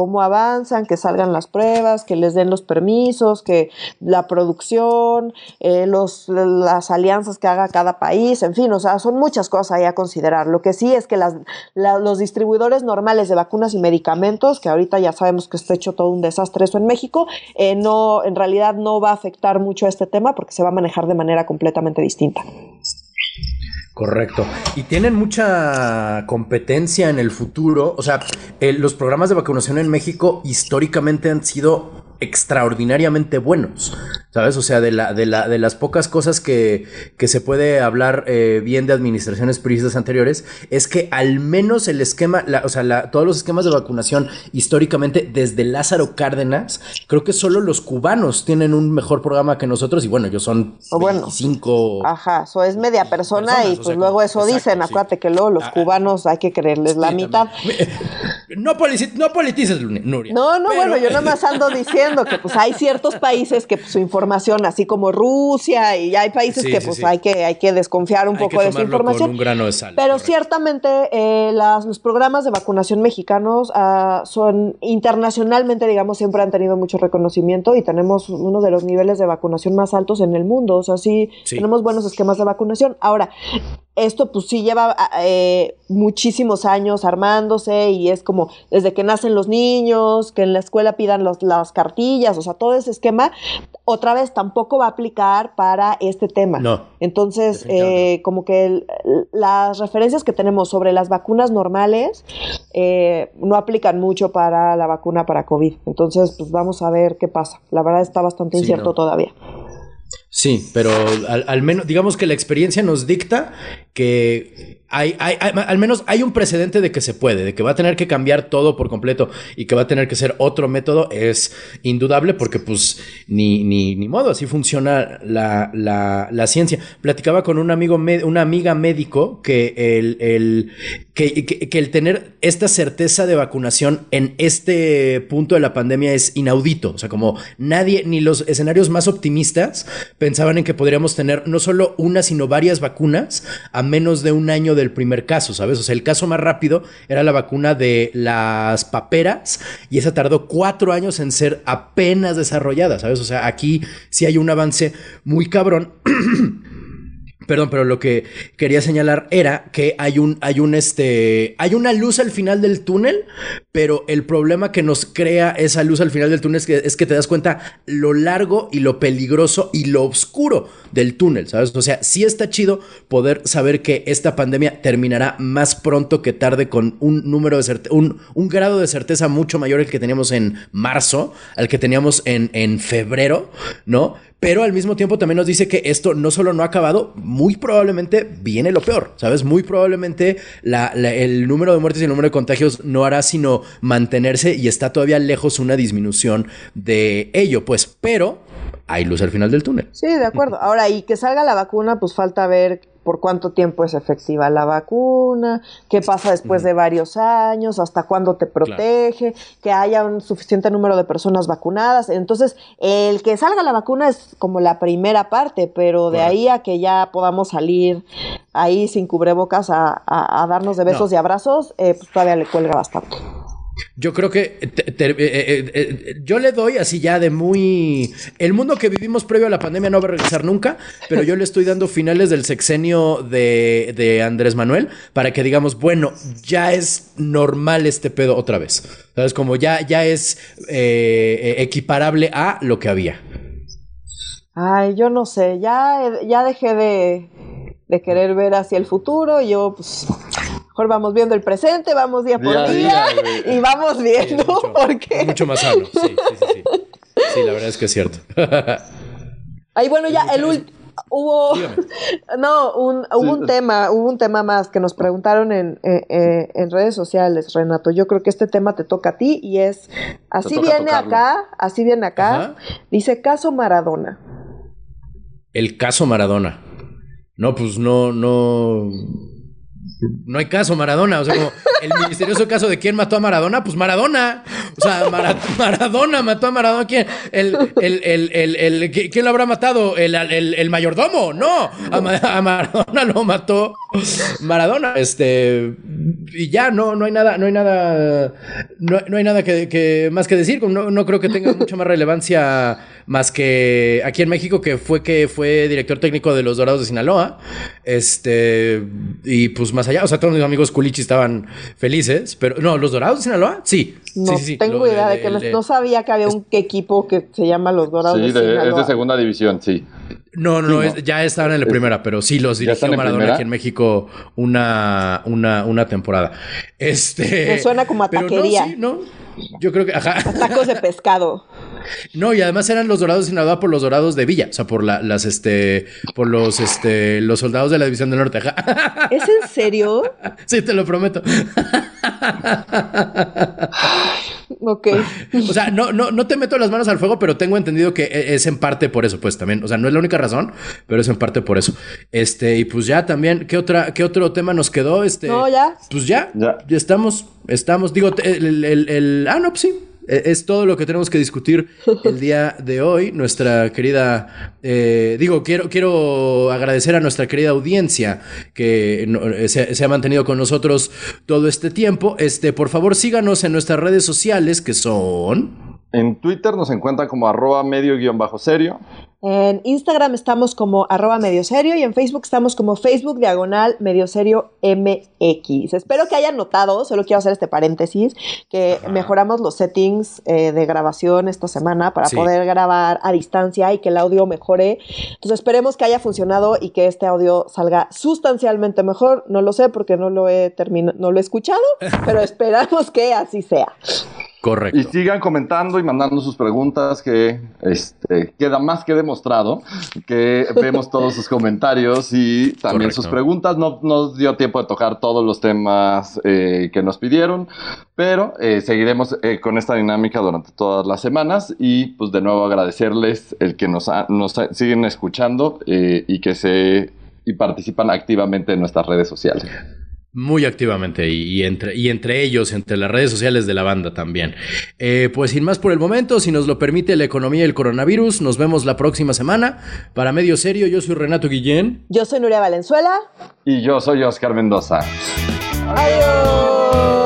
Speaker 1: cómo avanzan, que salgan las pruebas, que les den los permisos, que la producción, eh, los, las alianzas que haga cada país, en fin, o sea, son muchas cosas ahí a considerar. Lo que sí es que las, los distribuidores normales de vacunas y medicamentos, que ahorita ya sabemos que está hecho todo un desastre eso en México, eh, no, en realidad no va a afectar mucho a este tema porque se va a manejar de manera completamente distinta.
Speaker 2: Correcto. Y tienen mucha competencia en el futuro. O sea, los programas de vacunación en México históricamente han sido extraordinariamente buenos, ¿sabes? O sea, de, la, de, la, de las pocas cosas que, que se puede hablar eh, bien de administraciones periodistas anteriores, es que al menos el esquema, o sea, todos los esquemas de vacunación históricamente, desde Lázaro Cárdenas, creo que solo los cubanos tienen un mejor programa que nosotros, y bueno, ellos son bueno,
Speaker 1: Ajá, eso es media persona y pues luego eso dicen, acuérdate que luego los ah, cubanos hay que creerles la mitad. *laughs*
Speaker 2: No, no politices, Nuria.
Speaker 1: No, no, bueno, yo nada más ando diciendo *laughs* que pues hay ciertos países que pues, su información, así como Rusia, y hay países que pues hay que hay que desconfiar un poco de su información. Pero ciertamente eh, los programas de vacunación mexicanos ah, son internacionalmente, digamos, siempre han tenido mucho reconocimiento y tenemos uno de los niveles de vacunación más altos en el mundo. O sea, sí. tenemos buenos esquemas de vacunación. Ahora, esto pues sí lleva eh, muchísimos años armándose y es como desde que nacen los niños, que en la escuela pidan los, las cartillas, o sea, todo ese esquema, otra vez tampoco va a aplicar para este tema.
Speaker 2: No.
Speaker 1: Entonces, eh, como que las referencias que tenemos sobre las vacunas normales eh, no aplican mucho para la vacuna para COVID. Entonces, pues vamos a ver qué pasa. La verdad está bastante incierto todavía.
Speaker 2: Sí, pero al, menos, digamos que la experiencia nos dicta que hay, hay, al menos hay un precedente de que se puede, de que va a tener que cambiar todo por completo y que va a tener que ser otro método, es indudable porque pues ni, ni, ni modo, así funciona la, la, la ciencia. Platicaba con un amigo, una amiga médico que el, el, que, que, el tener esta certeza de vacunación en este punto de la pandemia es inaudito. O sea, como nadie, ni los escenarios más optimistas pensaban en que podríamos tener no solo una, sino varias vacunas a menos de un año de el primer caso, ¿sabes? O sea, el caso más rápido era la vacuna de las paperas y esa tardó cuatro años en ser apenas desarrollada, ¿sabes? O sea, aquí sí hay un avance muy cabrón. *clears throat* Perdón, pero lo que quería señalar era que hay un, hay un, este, hay una luz al final del túnel, pero el problema que nos crea esa luz al final del túnel es que, es que te das cuenta lo largo y lo peligroso y lo oscuro del túnel, ¿sabes? O sea, sí está chido poder saber que esta pandemia terminará más pronto que tarde con un número de un, un grado de certeza mucho mayor al que teníamos en marzo, al que teníamos en, en febrero, ¿no? Pero al mismo tiempo también nos dice que esto no solo no ha acabado, muy probablemente viene lo peor, ¿sabes? Muy probablemente el número de muertes y el número de contagios no hará sino mantenerse y está todavía lejos una disminución de ello, pues, pero hay luz al final del túnel.
Speaker 1: Sí, de acuerdo. Ahora, y que salga la vacuna, pues falta ver por cuánto tiempo es efectiva la vacuna, qué pasa después de varios años, hasta cuándo te protege, que haya un suficiente número de personas vacunadas. Entonces, el que salga la vacuna es como la primera parte, pero de ahí a que ya podamos salir ahí sin cubrebocas a, a, darnos de besos y abrazos, eh, pues todavía le cuelga bastante.
Speaker 2: Yo creo que eh, eh, eh, yo le doy así ya de muy... El mundo que vivimos previo a la pandemia no va a regresar nunca, pero yo le estoy dando finales del sexenio de, de Andrés Manuel para que digamos, bueno, ya es normal este pedo otra vez. ¿Sabes? Como ya, ya es equiparable a lo que había.
Speaker 1: Ay, yo no sé, ya, ya dejé de, de querer ver hacia el futuro. Yo, pues mejor vamos viendo el presente, vamos día por día, *laughs* y vamos viendo por qué.
Speaker 2: Mucho más sano, sí, sí, sí, sí. la verdad es que es cierto. *laughs*
Speaker 1: Ahí bueno, ya el último hubo *laughs* no un, hubo un tema hubo un tema más que nos preguntaron en, en, redes sociales Renato. Yo creo que este tema te toca a ti y es así viene acá así viene acá dice caso Maradona.
Speaker 2: El caso Maradona. No pues no no no hay caso, Maradona. O sea, como, el misterioso caso de quién mató a Maradona, pues Maradona. O sea, Maradona mató a Maradona. ¿Quién? El, el, ¿Quién lo habrá matado? ¿El, mayordomo? No, a, Maradona lo mató Maradona. Este, y ya, no, no hay nada, no hay nada, no, hay nada que, más que decir. No, no creo que tenga mucha más relevancia más que aquí en México, que fue que fue director técnico de los Dorados de Sinaloa. Este, y pues más allá, o sea, todos mis amigos culichi estaban felices, pero no, los Dorados de Sinaloa, sí.
Speaker 1: No
Speaker 2: sí, sí,
Speaker 1: tengo idea de, que no sabía que había un equipo que se llama los Dorados de, Sinaloa.
Speaker 3: es de segunda división, sí.
Speaker 2: No, no, no, ya estaban en la primera, pero sí los dirigió Maradona aquí en México una, una, una temporada. Este.
Speaker 1: Me suena como a taquería.
Speaker 2: No, sí, ¿no? Yo creo que. Ajá.
Speaker 1: Tacos de pescado. *laughs*
Speaker 2: No, y además eran los dorados de Sinaloa por los dorados de Villa, o sea, por la, las, este, por los, este, los soldados de la División del Norte.
Speaker 1: ¿Es en serio?
Speaker 2: Sí, te lo prometo.
Speaker 1: ok.
Speaker 2: O sea, no, no, no te meto las manos al fuego, pero tengo entendido que e, es en parte por eso, pues también. O sea, no es la única razón, pero es en parte por eso. Este, y pues ya también, ¿qué otra, qué otro tema nos quedó? Este,
Speaker 1: no, ya.
Speaker 2: Pues ya, ya, estamos, estamos, digo, el, el, el ah, no, pues sí, es todo lo que tenemos que discutir el día de hoy. Nuestra querida, eh, digo, quiero, quiero agradecer a nuestra querida audiencia que eh, se, ha mantenido con nosotros todo este tiempo. Este, por favor, síganos en nuestras redes sociales que son.
Speaker 3: En Twitter nos encuentran como arroba medio guion bajo serio.
Speaker 1: En Instagram estamos como arroba medio serio y en Facebook estamos como Facebook diagonal medio serio MX. Espero que hayan notado, solo quiero hacer este paréntesis, que mejoramos los settings eh, de grabación esta semana para poder grabar a distancia y que el audio mejore. Entonces esperemos que haya funcionado y que este audio salga sustancialmente mejor. No lo sé porque no lo he terminado, no lo he escuchado, *laughs* pero esperamos que así sea.
Speaker 2: Correcto.
Speaker 3: Y sigan comentando y mandando sus preguntas, que este, queda más que demostrado que *laughs* vemos todos sus comentarios y también sus preguntas. No nos dio tiempo de tocar todos los temas eh, que nos pidieron, pero eh, seguiremos eh, con esta dinámica durante todas las semanas y pues de nuevo agradecerles el que nos, nos siguen escuchando y que se y participan activamente en nuestras redes sociales.
Speaker 2: Muy activamente y, entre, y entre ellos, entre las redes sociales de la banda también. Eh, pues sin más por el momento, si nos lo permite la economía y el coronavirus, nos vemos la próxima semana. Para Medio Serio, yo soy Renato Guillén.
Speaker 1: Yo soy Nuria Valenzuela.
Speaker 3: Y yo soy Oscar Mendoza.
Speaker 1: Adiós.